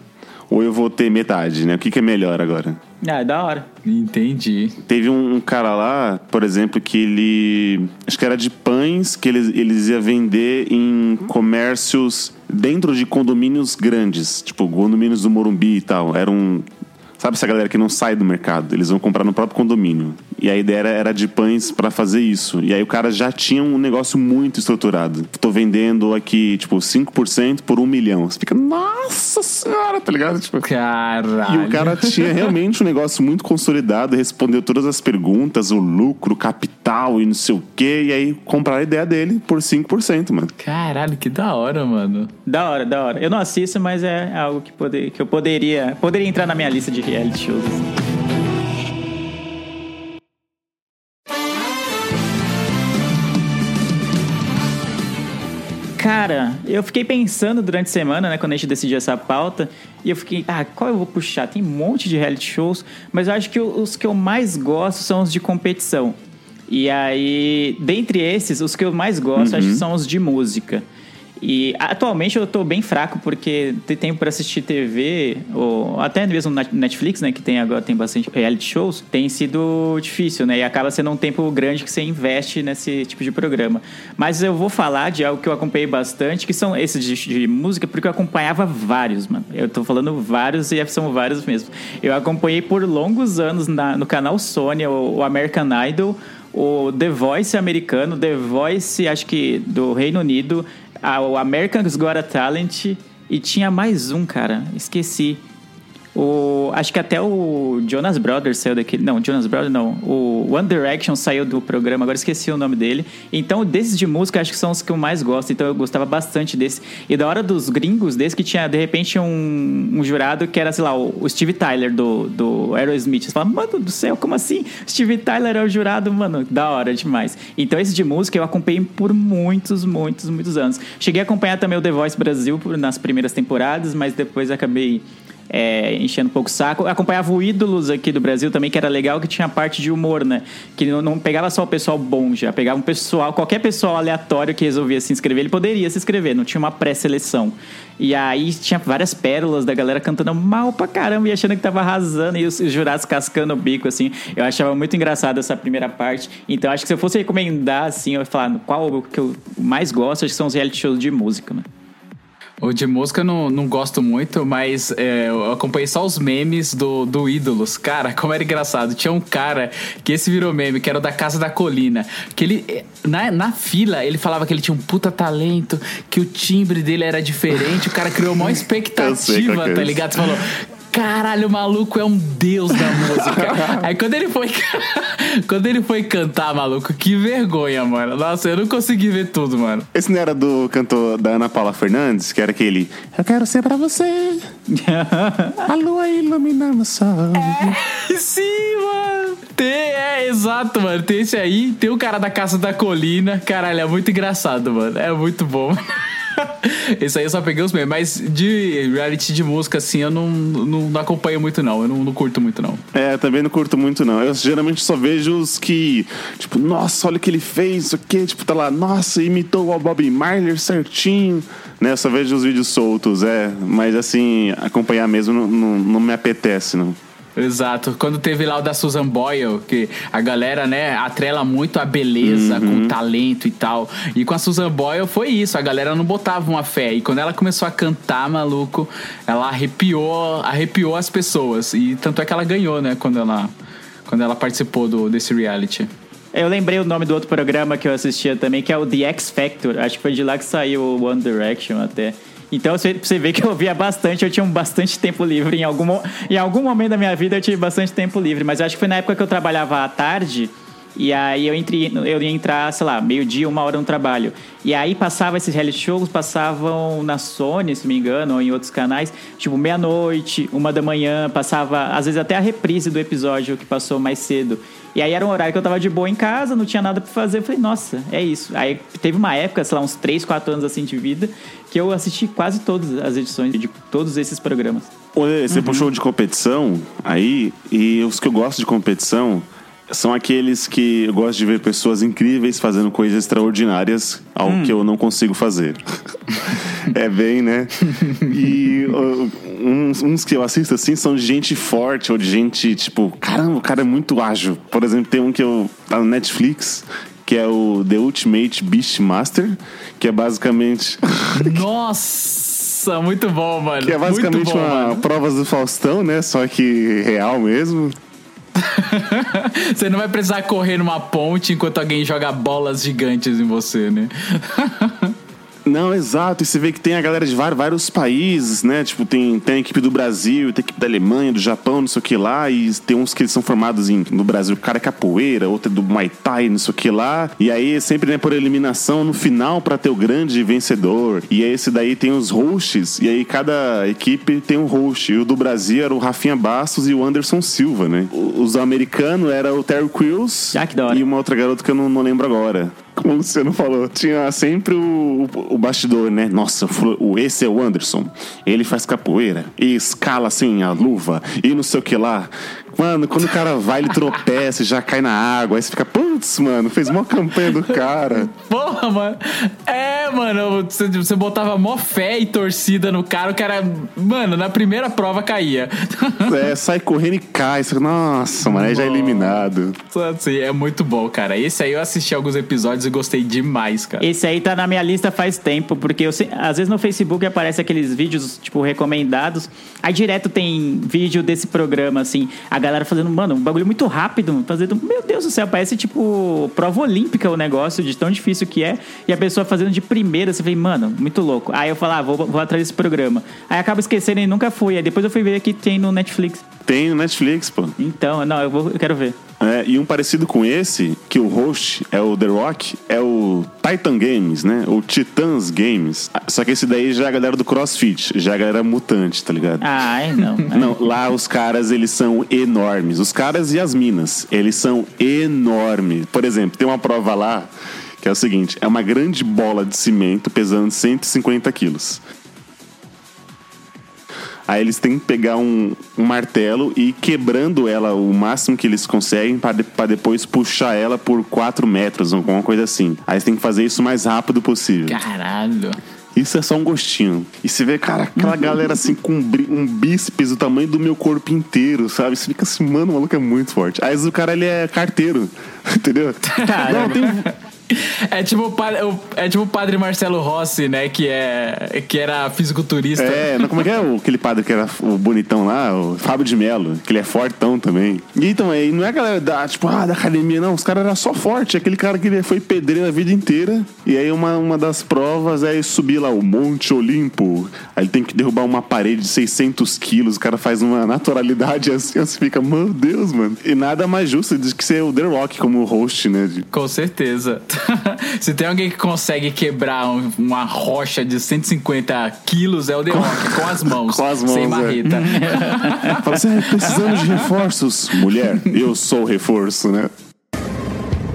ou eu vou ter metade, né? O que, que é melhor agora? Ah, é da hora. Entendi. Teve um, um cara lá, por exemplo, que ele. Acho que era de pães que eles, eles iam vender em comércios dentro de condomínios grandes, tipo condomínios do Morumbi e tal. Era um. Sabe essa galera que não sai do mercado? Eles vão comprar no próprio condomínio. E a ideia era, era de pães pra fazer isso. E aí o cara já tinha um negócio muito estruturado. Tô vendendo aqui, tipo, 5% por um milhão. Você fica, nossa senhora, tá ligado? Tipo, Caralho. e o cara tinha realmente um negócio muito consolidado, respondeu todas as perguntas, o lucro, o capital e não sei o quê, e aí compraram a ideia dele por 5%, mano. Caralho, que da hora, mano. Da hora, da hora. Eu não assisto, mas é algo que, poder, que eu poderia, poderia entrar na minha lista de reality shows. Cara, eu fiquei pensando durante a semana, né, quando a gente decidiu essa pauta, e eu fiquei, ah, qual eu vou puxar? Tem um monte de reality shows, mas eu acho que os que eu mais gosto são os de competição. E aí, dentre esses, os que eu mais gosto, acho que são os de música. E atualmente eu tô bem fraco porque ter tempo para assistir TV, ou até mesmo Netflix, né, que tem agora tem bastante reality shows, tem sido difícil, né? E acaba sendo um tempo grande que você investe nesse tipo de programa. Mas eu vou falar de algo que eu acompanhei bastante, que são esses de, de música, porque eu acompanhava vários, mano. Eu tô falando vários e são vários mesmo. Eu acompanhei por longos anos na, no canal Sony o, o American Idol, o The Voice americano, The Voice, acho que do Reino Unido, a, o American's Got Talent e tinha mais um, cara, esqueci. O, acho que até o Jonas Brothers saiu daquele. Não, Jonas Brothers não. O One Direction saiu do programa, agora esqueci o nome dele. Então, desses de música, acho que são os que eu mais gosto. Então, eu gostava bastante desse. E da hora dos gringos, desse que tinha, de repente, um, um jurado que era, sei lá, o, Steve Tyler do, do Aerosmith. Você fala, mano do céu, como assim? Steve Tyler é o jurado, mano, da hora demais. Então, esse de música eu acompanhei por muitos, muitos, muitos anos. Cheguei a acompanhar também o The Voice Brasil nas primeiras temporadas, mas depois acabei é, enchendo um pouco o saco. Eu acompanhava o Ídolos aqui do Brasil também, que era legal, que tinha parte de humor, né? Que não, não pegava só o pessoal bom já, pegava um pessoal, qualquer pessoal aleatório que resolvia se inscrever, ele poderia se inscrever, não tinha uma pré-seleção. E aí tinha várias pérolas da galera cantando mal pra caramba e achando que tava arrasando, e os, os jurados cascando o bico, assim. Eu achava muito engraçado essa primeira parte. Então acho que se eu fosse recomendar, assim, eu ia falar qual que eu mais gosto, acho que são os reality shows de música, né? O de música eu não, não gosto muito, mas é, eu acompanhei só os memes do, do Ídolos. Cara, como era engraçado. Tinha um cara que esse virou meme, que era o da Casa da Colina. Que ele, na, na fila, ele falava que ele tinha um puta talento, que o timbre dele era diferente. O cara criou uma expectativa, é tá ligado? Você falou, caralho, o maluco é um deus da música. Aí quando ele foi quando ele foi cantar, maluco, que vergonha, mano. Nossa, eu não consegui ver tudo, mano. Esse não era do cantor da Ana Paula Fernandes, que era aquele Eu quero ser pra você. a lua iluminando o sol. É, sim, mano. Tem, é, exato, mano. Tem esse aí, tem o cara da Casa da Colina. Caralho, é muito engraçado, mano. É muito bom. Esse aí eu só peguei os memes, mas de reality de música, assim, eu não, não, não acompanho muito, não. Eu não, não, curto muito, não. É, também não curto muito, não. Eu geralmente só vejo os que, tipo, nossa, olha o que ele fez, isso aqui, tipo, tá lá, nossa, imitou o Bob Marley certinho. Né, eu só vejo os vídeos soltos, é. Mas assim, acompanhar mesmo não, não, não me apetece, não. Exato. Quando teve lá o da Susan Boyle, que a galera, né, atrela muito a beleza uhum. com o talento e tal. E com a Susan Boyle foi isso, a galera não botava uma fé. E quando ela começou a cantar, maluco, ela arrepiou, arrepiou as pessoas. E tanto é que ela ganhou, né, quando ela, quando ela participou do, desse reality. Eu lembrei o nome do outro programa que eu assistia também, que é o The X Factor. Acho que foi de lá que saiu o One Direction até. Então você vê que eu via bastante, eu tinha um bastante tempo livre. Em algum, em algum momento da minha vida eu tive bastante tempo livre, mas eu acho que foi na época que eu trabalhava à tarde. E aí eu, entre, eu ia entrar, sei lá, meio-dia, uma hora no trabalho. E aí passava esses reality shows, passavam na Sony, se não me engano, ou em outros canais, tipo meia-noite, uma da manhã, passava, às vezes até a reprise do episódio que passou mais cedo. E aí era um horário que eu tava de boa em casa, não tinha nada pra fazer. Eu falei, nossa, é isso. Aí teve uma época, sei lá, uns 3, 4 anos assim de vida, que eu assisti quase todas as edições de todos esses programas. Você uhum. puxou de competição aí, e os que eu gosto de competição são aqueles que eu gosto de ver pessoas incríveis fazendo coisas extraordinárias, algo hum. que eu não consigo fazer. é bem, né? E uns, uns, que eu assisto assim são de gente forte ou de gente tipo, caramba, o cara é muito ágil. Por exemplo, tem um que eu tá no Netflix que é o The Ultimate Beastmaster, que é basicamente Nossa, muito bom, mano. Que é basicamente bom, uma mano. provas do Faustão, né? Só que real mesmo. você não vai precisar correr numa ponte enquanto alguém joga bolas gigantes em você, né? Não, exato. E você vê que tem a galera de vários, vários países, né? Tipo, tem, tem a equipe do Brasil, tem a equipe da Alemanha, do Japão, não sei o que lá. E tem uns que são formados em, no Brasil. O cara é capoeira, outro é do Muay Thai, não sei o que lá. E aí, sempre, né, por eliminação no final para ter o grande vencedor. E aí, esse daí tem os hosts. E aí, cada equipe tem um host. E o do Brasil era o Rafinha Bastos e o Anderson Silva, né? Os americanos era o Terry Crews ah, que da hora. e uma outra garota que eu não, não lembro agora como o Luciano falou, tinha sempre o, o, o, bastidor, né? Nossa, o, esse é o Anderson. Ele faz capoeira e escala assim a luva e não sei o que lá. Mano, quando o cara vai, ele tropeça e já cai na água. Aí você fica, putz, mano, fez uma campanha do cara. Porra, mano. É, mano, você, você botava mó fé e torcida no cara, o cara, mano, na primeira prova caía. É, sai correndo e cai. Você- Nossa, mano, aí já é eliminado. Assim, é muito bom, cara. Esse aí eu assisti alguns episódios e gostei demais, cara. Esse aí tá na minha lista faz tempo, porque eu, às vezes no Facebook aparece aqueles vídeos, tipo, recomendados. Aí direto tem vídeo desse programa, assim, a galera fazendo, mano, um bagulho muito rápido, fazendo, meu Deus do céu, parece tipo prova olímpica o negócio, de tão difícil que é. E a pessoa fazendo de primeira, você vê, mano, muito louco. Aí eu falo, ah, vou, vou atrás desse programa. Aí acaba esquecendo e nunca fui. Aí depois eu fui ver que tem no Netflix. Tem no Netflix, pô. Então, não, eu, vou, eu quero ver. É, e um parecido com esse, que o host é o The Rock, é o Titan Games, né? O Titans Games. Só que esse daí já é a galera do CrossFit, já é a galera mutante, tá ligado? Ah, não. Não, lá os caras, eles são enormes. Os caras e as minas, eles são enormes. Por exemplo, tem uma prova lá que é o seguinte: é uma grande bola de cimento pesando 150 quilos. Aí eles têm que pegar um, um martelo e ir quebrando ela o máximo que eles conseguem para de, pra depois puxar ela por 4 metros, alguma coisa assim. Aí eles têm que fazer isso o mais rápido possível. Caralho. Isso é só um gostinho. E você vê, cara, aquela galera assim com um, bíceps do tamanho do meu corpo inteiro, sabe? Você fica assim, mano, o maluco é muito forte. Aí o cara, ele é carteiro, entendeu? Não, tem, É tipo, é tipo o padre Marcelo Rossi, né? Que, é, que era fisiculturista. É, não, como é que é o, aquele padre que era o bonitão lá, o Fábio de Mello, que ele é fortão também. E então, aí não é a galera da, tipo, ah, da academia, não, os caras eram só forte, aquele cara que ele foi pedreiro a vida inteira. E aí uma, uma das provas é subir lá o Monte Olimpo. Aí ele tem que derrubar uma parede de 600 quilos, o cara faz uma naturalidade assim, você fica, meu Deus, mano. E nada mais justo do que ser o The Rock como host, né? de- Com certeza. Se tem alguém que consegue quebrar um- uma rocha de 150 quilos, é o The Rock, com as mãos. Com as mãos, Sem é. marreta. Fala assim, ah, precisamos de reforços. Mulher, eu sou o reforço, né?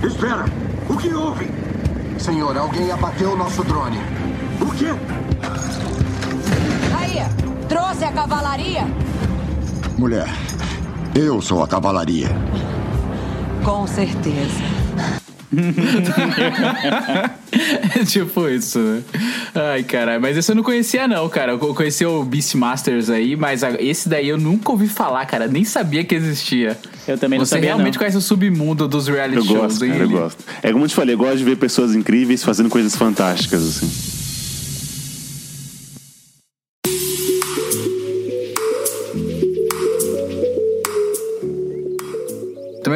Espera! O que houve? Senhor, alguém abateu o nosso drone. O quê? Aí, trouxe a cavalaria? Mulher, eu sou a cavalaria. Com certeza. É tipo isso, né? Ai, caralho. Mas esse eu não conhecia, não, cara. Eu conheci o Beastmasters aí, mas esse daí eu nunca ouvi falar, cara. Nem sabia que existia. Eu também não Você sabia, realmente não. conhece o submundo dos reality Eu shows, gosto, hein? cara, eu gosto. É como eu te falei, eu gosto de ver pessoas incríveis fazendo coisas fantásticas, assim.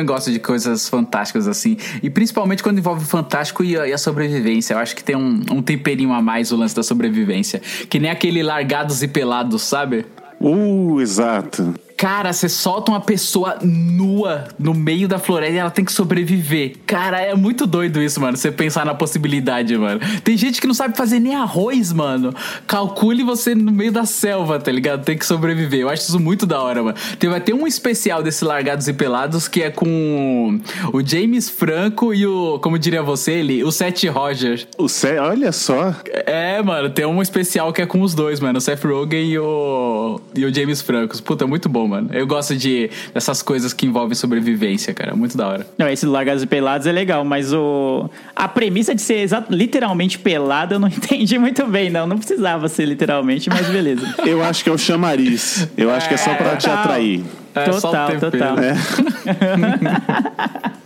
Também gosto de coisas fantásticas assim. E principalmente quando envolve o fantástico e a, e a sobrevivência. Eu acho que tem um, um temperinho a mais o lance da sobrevivência. Que nem aquele largados e pelados, sabe? Uh, exato. Cara, você solta uma pessoa nua no meio da floresta e ela tem que sobreviver. Cara, é muito doido isso, mano. Você pensar na possibilidade, mano. Tem gente que não sabe fazer nem arroz, mano. Calcule você no meio da selva, tá ligado? Tem que sobreviver. Eu acho isso muito da hora, mano. Tem, vai ter um especial desse Largados e Pelados que é com o James Franco e o, como diria você, ele, o Seth Rogers. O Sé, olha só. É, mano, tem um especial que é com os dois, mano. O Seth Rogen e o, e o James Franco. Puta, muito bom, mano. Eu gosto de dessas coisas que envolvem sobrevivência, cara. Muito da hora. Não, esse do Largados e Pelados é legal, mas o a premissa de ser literalmente pelado eu não entendi muito bem, não. Não precisava ser literalmente, mas beleza. Eu acho que é o chamariz. Eu acho que é só pra te total. atrair. É, só o total, tempero. total.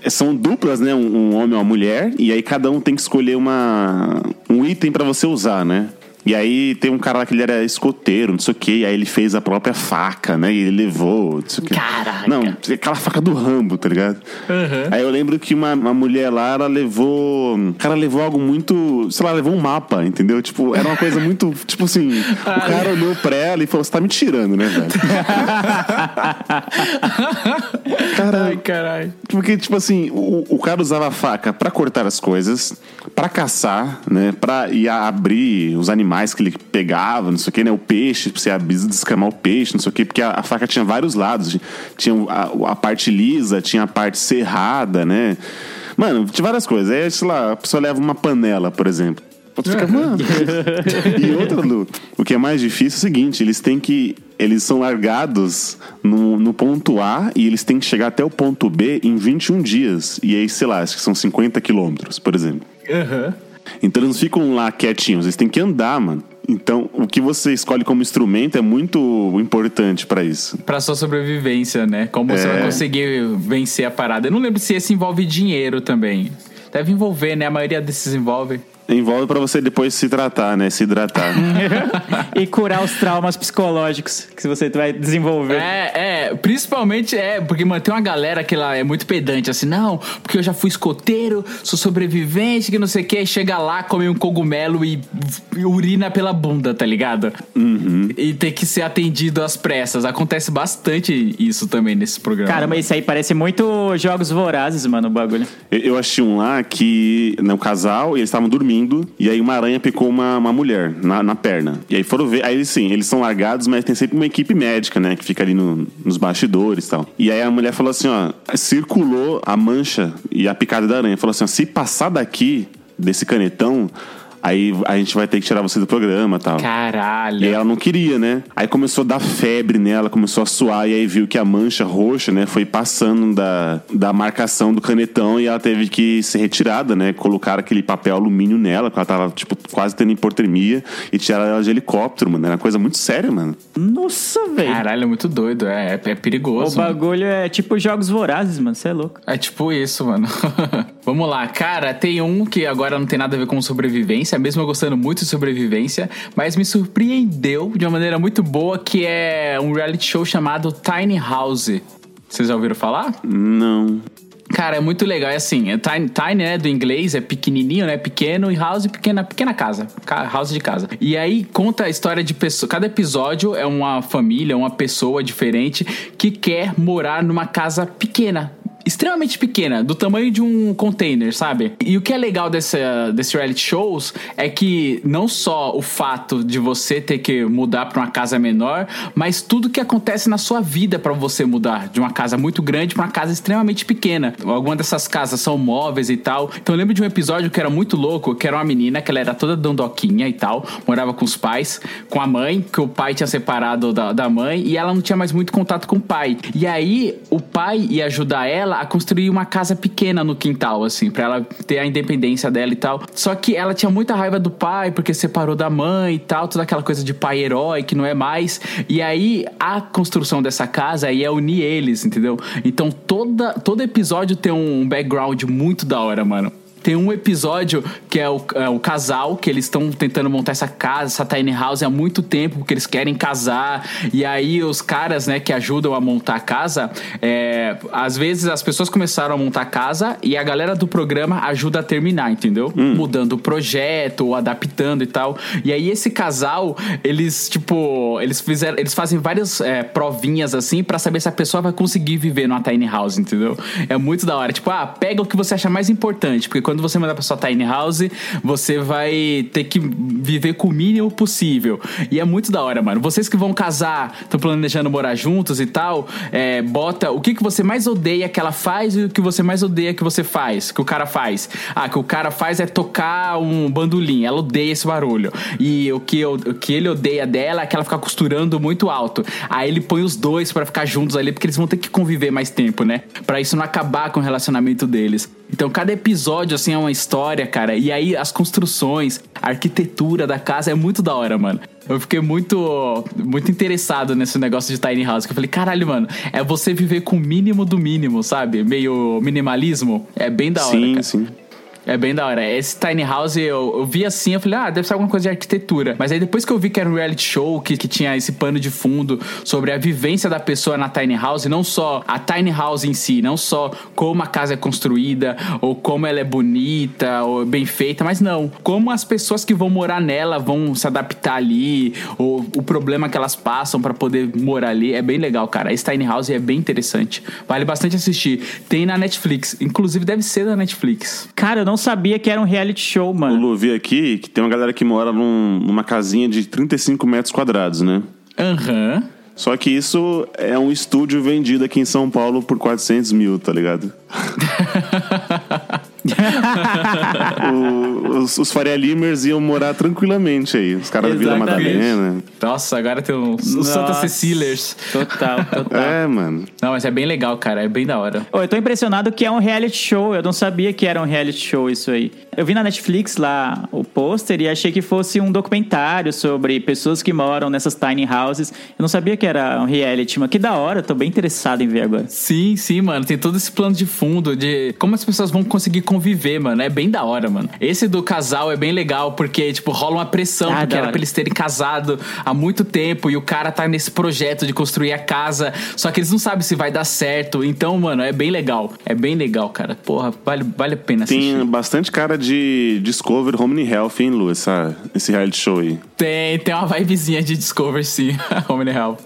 São duplas, né? Um, um homem e uma mulher. E aí cada um tem que escolher uma, um item pra você usar, né? E aí tem um cara lá que ele era escoteiro, não sei o quê, e aí ele fez a própria faca, né? E ele levou, não sei o quê. Caraca. Não, aquela faca do Rambo, tá ligado? Aí eu lembro que uma, uma mulher lá, ela levou. O cara levou algo muito. Sei lá, levou um mapa, entendeu? Tipo, era uma coisa muito. Tipo assim, o cara olhou pra ela e falou: Você tá me tirando, né, velho? cara, Ai, caralho. porque, tipo assim, o, o cara usava a faca pra cortar as coisas, pra caçar, né? Pra ir abrir os animais que ele pegava, não sei o que, né? O peixe, você abrir, descamar o peixe, não sei o que, porque a, a faca tinha vários lados. Tinha a, a parte lisa, tinha a parte serrada, né? Mano, tinha várias coisas. Aí, sei lá, a pessoa leva uma panela, por exemplo. Você fica, mano. e outra, Lu, o que é mais difícil é o seguinte: eles têm que. Eles são largados no, no ponto A e eles têm que chegar até o ponto B em 21 dias. E aí, sei lá, acho que são 50 quilômetros, por exemplo. Então eles não ficam lá quietinhos, eles têm que andar, mano. Então, o que você escolhe como instrumento é muito importante pra isso. Pra sua sobrevivência, né? Como você É. vai conseguir vencer a parada. Eu não lembro se esse envolve dinheiro também. Deve envolver, né? A maioria desses envolve. Envolve pra você depois se tratar, né? Se hidratar. e curar os traumas psicológicos que você vai desenvolver. É, é, principalmente é, porque mano, tem uma galera que ela é muito pedante, assim, não, porque eu já fui escoteiro, sou sobrevivente, que não sei o que, chega lá, come um cogumelo e, e urina pela bunda, tá ligado? E tem que ser atendido às pressas. Acontece bastante isso também nesse programa. Caramba, isso aí parece muito jogos vorazes, mano, o bagulho. Eu- Eu achei um lá que, no casal, eles estavam dormindo, e aí uma aranha picou uma, uma mulher na, na perna. E aí foram ver, aí sim, eles são largados, mas tem sempre uma equipe médica, né, que fica ali no- nos bastidores e tal. E aí a mulher falou assim, ó, circulou a mancha e a picada da aranha. Falou assim, ó, se passar daqui, desse canetão, aí a gente vai ter que tirar você do programa e tal. Caralho. E aí ela não queria, né? Aí começou a dar febre nela, começou a suar, e aí viu que a mancha roxa, né, foi passando da, da marcação do canetão e ela teve que ser retirada, né? Colocaram aquele papel alumínio nela, porque ela tava, tipo, quase tendo hipotermia, e tiraram ela de helicóptero, mano. Era uma coisa muito séria, mano. Nossa, velho. Caralho, é muito doido, é, é, é O perigoso. mano. bagulho é tipo jogos vorazes, mano. Você é louco. É tipo isso, mano. Vamos lá, cara, tem um que agora não tem nada a ver com sobrevivência, mesmo eu gostando muito de sobrevivência, mas me surpreendeu de uma maneira muito boa, que é um reality show chamado Tiny House. Vocês já ouviram falar? Não. Cara, é muito legal. É assim, é tiny, tiny, né, do inglês, é pequenininho, né, pequeno, e house, pequena, pequena casa. Ca- House de casa. E aí conta a história de pessoa. Cada episódio é uma família, uma pessoa diferente que quer morar numa casa pequena. Extremamente pequena, do tamanho de um container, sabe? E o que é legal desse, desse reality shows é que não só o fato de você ter que mudar pra uma casa menor, mas tudo que acontece na sua vida pra você mudar de uma casa muito grande pra uma casa extremamente pequena. Algumas dessas casas são móveis e tal. Então eu lembro de um episódio que era muito louco, que era uma menina que ela era toda dondoquinha e tal, morava com os pais, com a mãe, que o pai tinha separado da, da mãe e ela não tinha mais muito contato com o pai. E aí o pai ia ajudar ela a construir uma casa pequena no quintal, assim, pra ela ter a independência dela e tal. Só que ela tinha muita raiva do pai porque separou da mãe e tal, toda aquela coisa de pai herói que não é mais. E aí a construção dessa casa ia unir eles, entendeu? Então toda, todo episódio tem um background muito da hora, mano. Tem um episódio que é o, é o casal, que eles estão tentando montar essa casa, essa tiny house há muito tempo, porque eles querem casar. E aí os caras, né, que ajudam a montar a casa, é, às vezes as pessoas começaram a montar a casa e a galera do programa ajuda a terminar, entendeu? Mudando o projeto, ou adaptando e tal. E aí esse casal, eles, tipo, eles fizeram, eles fazem várias é, provinhas assim pra saber se a pessoa vai conseguir viver numa tiny house, entendeu? É muito da hora. Tipo, ah, pega o que você achar mais importante, porque quando você mandar pra sua tiny house, você vai ter que viver com o mínimo possível. E é muito da hora, mano. Vocês que vão casar, estão planejando morar juntos e tal, é, bota o que, que você mais odeia que ela faz e o que você mais odeia que você faz, que o cara faz. Ah, que o cara faz é tocar um bandolim, ela odeia esse barulho. E o que, o que ele odeia dela é que ela fica costurando muito alto. Aí ele põe os dois pra ficar juntos ali, porque eles vão ter que conviver mais tempo, né? Pra isso não acabar com o relacionamento deles. Então cada episódio, assim, é uma história, cara. E aí as construções, a arquitetura da casa é muito da hora, mano. Eu fiquei muito, muito interessado nesse negócio de tiny house. Que eu falei, caralho, mano, é você viver com o mínimo do mínimo, sabe? Meio minimalismo. É bem da hora, sim, cara. sim. É bem da hora. Esse Tiny House eu, eu vi assim, eu falei, ah, deve ser alguma coisa de arquitetura. Mas aí depois que eu vi que era um reality show, que, que tinha esse pano de fundo sobre a vivência da pessoa na Tiny House, não só a Tiny House em si, não só como a casa é construída, ou como ela é bonita, ou bem feita, mas não. Como as pessoas que vão morar nela vão se adaptar ali, ou o problema que elas passam pra poder morar ali. É bem legal, cara. Esse Tiny House é bem interessante. Vale bastante assistir. Tem na Netflix. Inclusive deve ser da Netflix. Cara, eu não sabia que era um reality show, O mano. Lu, vi aqui que tem uma galera que mora num- numa casinha de 35 metros quadrados, né? Aham. Só que isso é um estúdio vendido aqui em São Paulo por 400 mil, tá ligado? o, os, os Faria Limers iam morar tranquilamente aí. Os caras da Vila. Madalena. Nossa, agora tem os, os Santa. Cecilers. Total, total. É, mano. Não, mas é bem legal, cara. É bem da hora. Ô, eu tô impressionado que é um reality show. Eu não sabia que era um reality show isso aí. Eu vi na Netflix lá o pôster e achei que fosse um documentário sobre pessoas que moram nessas tiny houses. Eu não sabia que era um reality, mas que da hora. Eu tô bem interessado em ver agora. Sim, sim, mano. Tem todo esse plano de fundo de como as pessoas vão conseguir conviver, mano. É bem da hora, mano. Esse do casal é bem legal porque, tipo, rola uma pressão, Ah, porque era pra eles terem casado há muito tempo e o cara tá nesse projeto de construir a casa. Só que eles não sabem se vai dar certo. Então, mano, é bem legal. É bem legal, cara. Porra, vale, vale a pena assistir. Tem bastante cara de Discover Home and Health, hein, Lu? Essa, esse reality show aí. Tem, tem uma vibezinha de Discover, sim. Home and Health.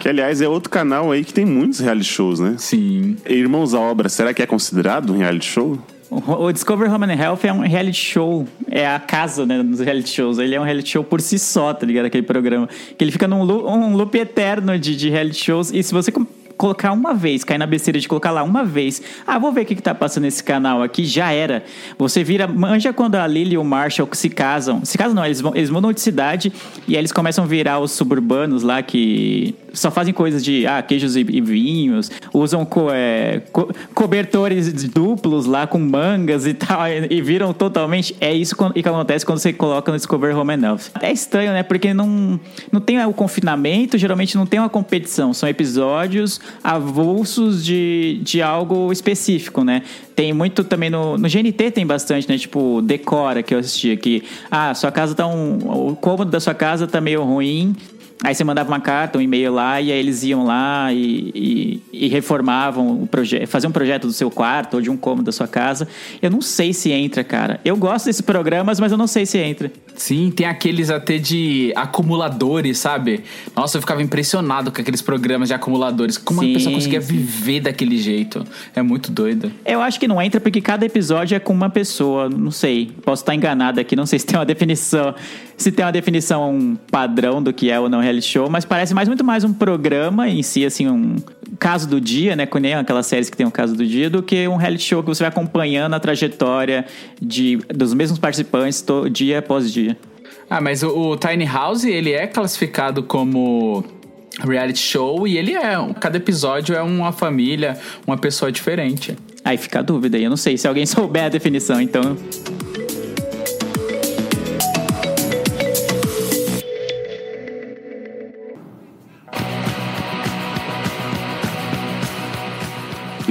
Que, aliás, é outro canal aí que tem muitos reality shows, né? sim. Irmãos à Obra, será que é considerado um reality show? O Discover Home and Health é um reality show. É a casa, né, dos reality shows. Ele é um reality show por si só, tá ligado? Aquele programa. Que ele fica num loop, um loop eterno de, de reality shows. E se você colocar uma vez, cair na besteira de colocar lá uma vez, ah, vou ver o que, que tá passando nesse canal aqui, já era. Você vira. Manja quando a Lily e o Marshall se casam. Se casam não, eles, vão, eles mudam de cidade e aí eles começam a virar os suburbanos lá que só fazem coisas de ah, queijos e, e vinhos, usam co- é, co- cobertores duplos lá com mangas e tal, e, e viram totalmente. É isso que acontece quando você coloca no Discover Home Health. É estranho, né? Porque não, não tem o confinamento, geralmente não tem uma competição, são episódios avulsos de, de algo específico, né? Tem muito também no, no GNT tem bastante, né? Tipo, decora que eu assisti aqui. Ah, sua casa tá um. O cômodo da sua casa tá meio ruim. Aí você mandava uma carta, um e-mail lá, e aí eles iam lá e, e- e reformavam o projeto, faziam um projeto do seu quarto ou de um cômodo da sua casa. Eu não sei se entra, cara. Eu gosto desses programas, mas eu não sei se entra. Sim, tem aqueles até de acumuladores, sabe? Nossa, eu ficava impressionado com aqueles programas de acumuladores. Como Sim, a pessoa conseguia sim. viver daquele jeito? É muito doido. Eu acho que não entra porque cada episódio é com uma pessoa, não sei. Posso estar enganado aqui, não sei se tem uma definição, se tem uma definição padrão do que é ou não reality show, mas parece mais muito mais um programa em si, assim, um caso do dia, né, com nem aquelas séries que tem um caso do dia, do que um reality show que você vai acompanhando a trajetória de dos mesmos participantes to- dia após dia. Ah, mas o, o Tiny House, ele é classificado como reality show e ele é. Cada episódio é uma família, uma pessoa diferente. Aí fica a dúvida, aí eu não sei se alguém souber a definição, então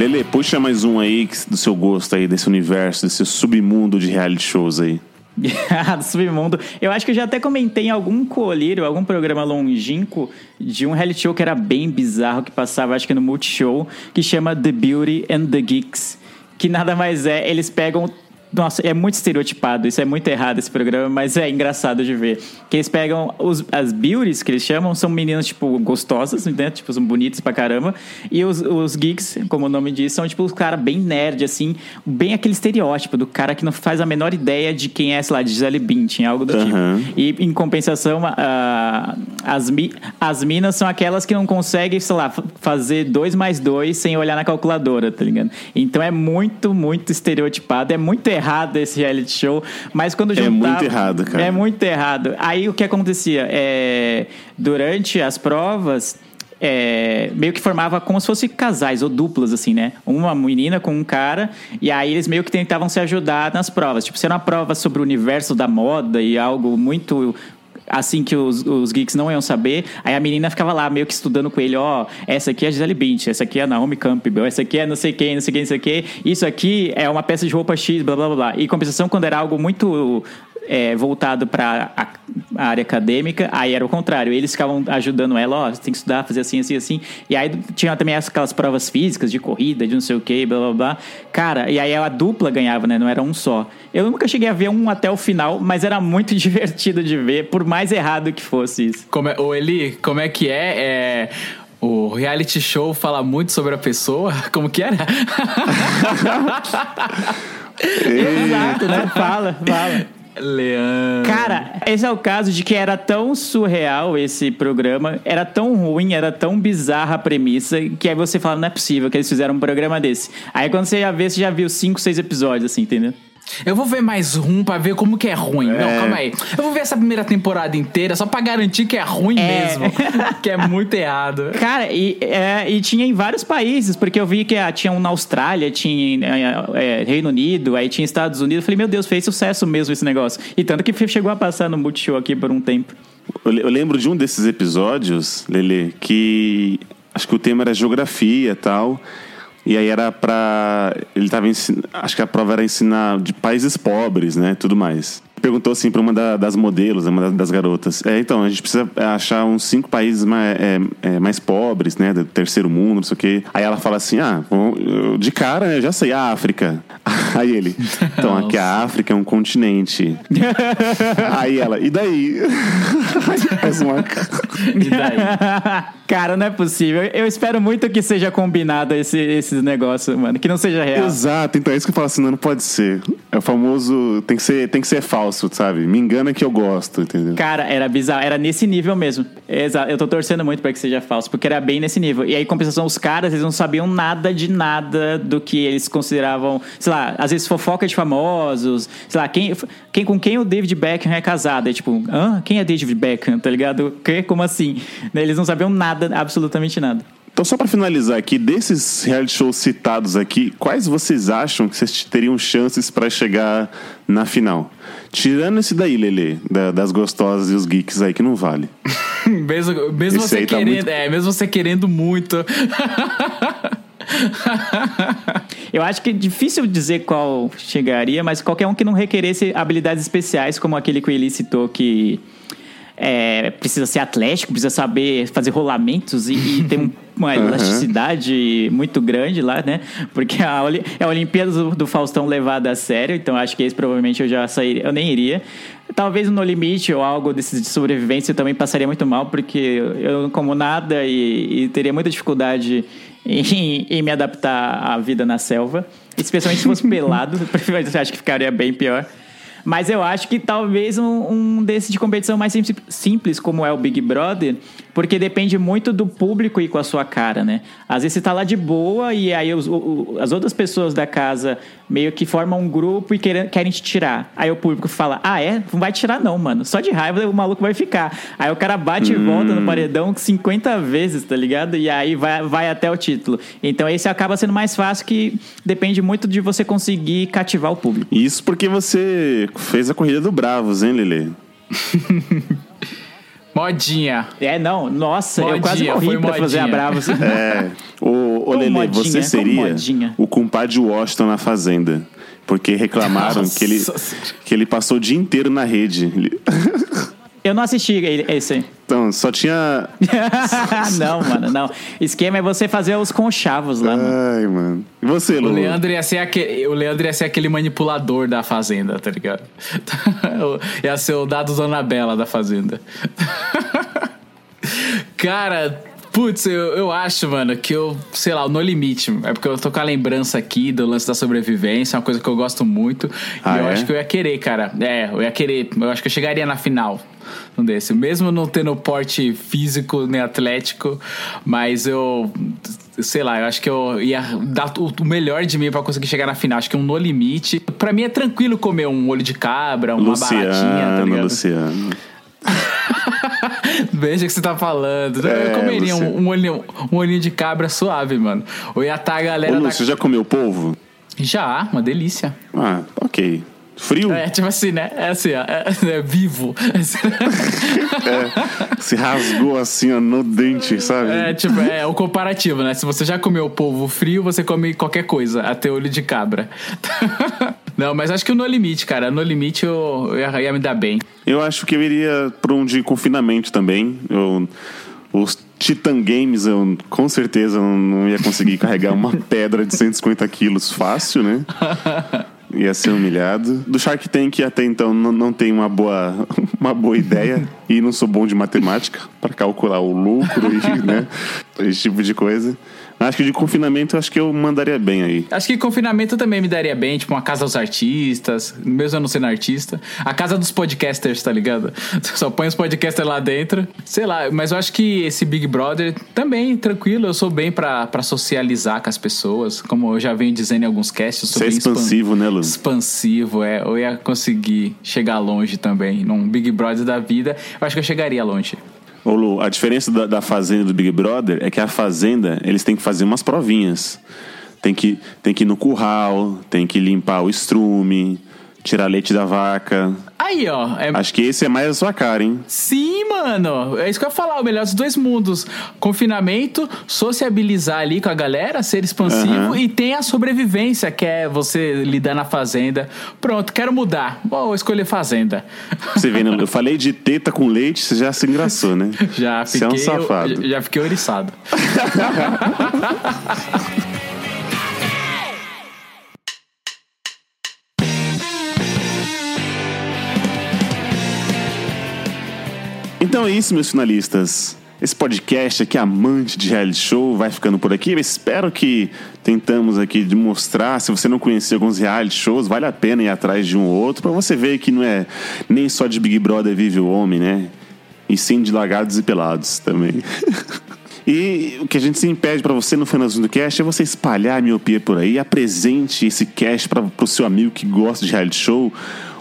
Lele, puxa mais um aí do seu gosto aí, desse universo, desse submundo de reality shows aí. do Submundo. Eu acho que eu já até comentei em algum colírio, algum programa longínquo de um reality show que era bem bizarro, que passava, acho que no Multishow, que chama The Beauty and the Geeks. Que nada mais é, eles pegam. Nossa, é muito estereotipado, isso é muito errado esse programa, mas é engraçado de ver. Que eles pegam os, as beauties, que eles chamam, são meninas, tipo, gostosas, né? Tipo, são bonitas pra caramba. E os, os geeks, como o nome diz, são, tipo, os caras bem nerd, assim, bem aquele estereótipo do cara que não faz a menor ideia de quem é, sei lá, de Gisele Bündchen, algo do Aham. tipo. E, em compensação, a- as, mi- as minas são aquelas que não conseguem, sei lá, fa- fazer dois mais dois sem olhar na calculadora, tá ligado? Então é muito, muito estereotipado. É muito errado esse reality show, mas quando É juntava... muito errado, cara. É muito errado. Aí o que acontecia? É, durante as provas... é, meio que formava como se fossem casais ou duplas, assim, né? Uma menina com um cara, e aí eles meio que tentavam se ajudar nas provas. Tipo, se era uma prova sobre o universo da moda e algo muito assim que os, os geeks não iam saber, aí a menina ficava lá meio que estudando com ele, ó, essa aqui é a Gisele Bündchen, essa aqui é a Naomi Campbell, essa aqui é não sei quem, não sei quem, não sei quem, isso aqui é uma peça de roupa X, blá blá blá. E compensação, quando era algo muito é, voltado para a, a área acadêmica, aí era o contrário. Eles ficavam ajudando ela, ó, você tem que estudar, fazer assim, assim, assim. E aí tinha também aquelas provas físicas de corrida, de não sei o que, blá blá blá. Cara, e aí a dupla ganhava, né? Não era um só. Eu nunca cheguei a ver um até o final, mas era muito divertido de ver, por mais errado que fosse isso. Como é, ô Eli, como é que é? É, O reality show fala muito sobre a pessoa? Como que era? Exato, né? Fala, fala. Leandro. Cara, esse é o caso de que era tão surreal esse programa, era tão ruim, era tão bizarra a premissa, que aí você fala, não é possível que eles fizeram um programa desse. Aí quando você já vê, você já viu cinco, seis episódios, assim, entendeu? Eu vou ver mais um pra ver como que é ruim. Não, calma aí. Eu vou ver essa primeira temporada inteira só pra garantir que é ruim É. mesmo. que é muito errado. Cara, e, é, e tinha em vários países, porque eu vi que ah, tinha um na Austrália, tinha é, é, Reino Unido, aí tinha Estados Unidos. Eu falei, meu Deus, fez sucesso mesmo esse negócio. E tanto que chegou a passar no Multishow aqui por um tempo. Eu lembro de um desses episódios, Lele, que acho que o tema era geografia e tal. E aí era pra. Ele tava. Acho que a prova era ensinar de países pobres, né? Tudo mais. Perguntou assim pra uma da- das modelos, uma da- das garotas. É, então, a gente precisa achar uns cinco países mais, é, é, mais pobres, né? Do terceiro mundo, não sei o quê. Aí ela fala assim: ah, de cara, né, eu já sei, a África. Aí ele, então, aqui a África é um continente. Aí ela, e daí? Faz uma E daí? Cara, não é possível. Eu espero muito que seja combinado esse, esses negócios, mano. Que não seja real. Exato, então é isso que eu falo assim, não, não pode ser. É o famoso, tem que ser, tem que ser falso, sabe? Me engana que eu gosto, entendeu? Cara, era bizarro, era nesse nível mesmo. Exato, eu tô torcendo muito pra que seja falso, porque era bem nesse nível. E aí, em compensação, os caras, eles não sabiam nada de nada do que eles consideravam, sei lá, às vezes fofoca de famosos, sei lá, quem, quem com quem o David Beckham é casado. É tipo, hã? Quem é David Beckham, tá ligado? Que? Como assim? Eles não sabiam nada, absolutamente nada. Então, só pra finalizar aqui, desses reality shows citados aqui, quais vocês acham que vocês teriam chances pra chegar na final? Tirando esse daí, Lele, da- das gostosas e os geeks aí, que não vale. mesmo mesmo Esse você tá querendo, muito- é, mesmo você querendo muito. Eu acho que é difícil dizer qual chegaria, mas qualquer um que não requeresse habilidades especiais, como aquele que o Eli citou, que é, precisa ser atlético, precisa saber fazer rolamentos e, e ter um- uma Uhum. elasticidade muito grande lá, né? Porque a, Oli- é a Olimpíada do, do Faustão levada a sério, então acho que esse provavelmente eu já sairia, eu nem iria. Talvez no limite ou algo desses de sobrevivência eu também passaria muito mal, porque eu não como nada e, e teria muita dificuldade em, em me adaptar à vida na selva. Especialmente se fosse pelado, acho que ficaria bem pior. Mas eu acho que talvez um, um desses de competição mais sim- simples, como é o Big Brother, porque depende muito do público e com a sua cara, né? Às vezes você tá lá de boa e aí os- o- as outras pessoas da casa meio que formam um grupo e querem, querem te tirar. Aí o público fala: Ah, é? Não vai tirar, não, mano. Só de raiva o maluco vai ficar. Aí o cara bate e volta no paredão 50 vezes, tá ligado? E aí vai, vai até o título. Então esse acaba sendo mais fácil que depende muito de você conseguir cativar o público. Isso porque você fez a corrida do Bravos, hein, Lele? Modinha. É, não, nossa, eu quase Modinha, morri foi pra fazer a modinha. Bravos. É. Ô, ô Lele, modinha, você seria modinha. o compadre Washington na Fazenda. Porque reclamaram Nossa que ele, que ele passou o dia inteiro na rede. Eu não assisti ele- esse aí. Então, só tinha. não, mano, não. Esquema é você fazer os conchavos lá, mano. Ai, mano. E você, O Lu? Leandro, ia ser aquele, o Leandro ia ser aquele manipulador da fazenda, tá ligado? ia ser o dado Dona Bela da fazenda. Cara, putz, eu, eu acho, mano, que eu, sei lá, o No Limite. É porque eu tô com a lembrança aqui do lance da sobrevivência, é uma coisa que eu gosto muito. Ah, e eu é? acho que eu ia querer, cara. É, eu ia querer. Eu acho que eu chegaria na final. Um desse. Mesmo não tendo porte físico nem atlético, mas eu. Sei lá, eu acho que eu ia dar o melhor de mim pra conseguir chegar na final. Acho que um no limite. Pra mim é tranquilo comer um olho de cabra, uma baratinha, tá Luciano, ligado? Luciano. Veja o que você tá falando. É, eu comeria você- um, um, olhinho, um olhinho de cabra suave, mano. Ou ia estar a Ô, galera Lu, da... você já comeu polvo? Já, uma delícia. Ah, ok. Frio? É, tipo assim, né? É assim, ó. É, é vivo. Se rasgou assim, ó, no dente, sabe? É, tipo, é o comparativo, né? Se você já comeu polvo frio, você come qualquer coisa, até olho de cabra. Não, mas acho que o No Limite, cara. No Limite eu, eu ia, ia me dar bem. Eu acho que eu iria pra um de confinamento também. Eu, os Titan Games, eu com certeza não, não ia conseguir carregar uma pedra de 150 quilos fácil, né? Ia ser humilhado. Do Shark Tank até então não, não tenho uma boa, uma boa ideia. E não sou bom de matemática para calcular o lucro e né, esse tipo de coisa. Acho que de confinamento, acho que eu mandaria bem aí. Acho que confinamento também me daria bem, tipo uma casa dos artistas, mesmo eu não sendo artista. A casa dos podcasters, tá ligado? Só põe os podcasters lá dentro. Sei lá, mas eu acho que esse Big Brother também, tranquilo, eu sou bem pra, pra socializar com as pessoas. Como eu já venho dizendo em alguns casts, eu sou Você é bem expan- expansivo, né, Lu? Expansivo, é. Eu ia conseguir chegar longe também. Num Big Brother da vida, eu acho que eu chegaria longe. Ô Lu, a diferença da, da Fazenda do Big Brother é que a Fazenda, eles têm que fazer umas provinhas. Tem que, tem que ir no curral, tem que limpar o estrume, tirar leite da vaca. Aí, ó. É... Acho que esse é mais a sua cara, hein? Sim, mano. É isso que eu ia falar. O melhor dos dois mundos. Confinamento, sociabilizar ali com a galera, ser expansivo Aham. e tem a sobrevivência, que é você lidar na fazenda. Pronto, quero mudar. Vou escolher fazenda. Você vê, né? Eu falei de teta com leite, você já se engraçou, né? Já Você fiquei, é um safado. já- já fiquei oriçado. Então é isso, meus finalistas. Esse podcast aqui, amante de reality show, vai ficando por aqui. Eu espero que tentamos aqui de mostrar, se você não conhecia alguns reality shows, vale a pena ir atrás de um ou outro, pra você ver que não é nem só de Big Brother vive o homem, né? E sim de lagados e pelados também. E o que a gente se impede pra você no finalzinho do cast é você espalhar a miopia por aí, apresente esse cast para o seu amigo que gosta de reality show,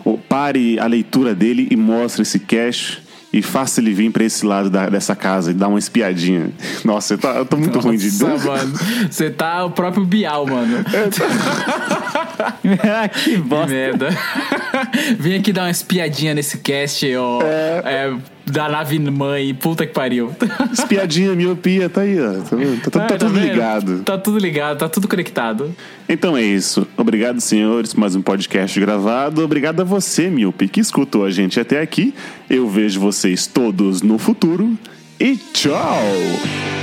ou pare a leitura dele e mostre esse cast e faça ele vir pra esse lado da- dessa casa e dar uma espiadinha. Nossa, eu tô, eu tô muito ruim de Nossa, mano. Você tá o próprio Bial, mano. que bosta. Que merda. Vim aqui dar uma espiadinha nesse cast, ó. É, da nave mãe. Puta que pariu. Espiadinha, miopia, tá aí, ó. Tá? Tá- tá- Ah, tá tudo vendo? ligado. Tá tudo ligado, tá tudo conectado. Então é isso. Obrigado, senhores, mais um podcast gravado. Obrigado a você, Miope, que escutou a gente até aqui. Eu vejo vocês todos no futuro. E tchau!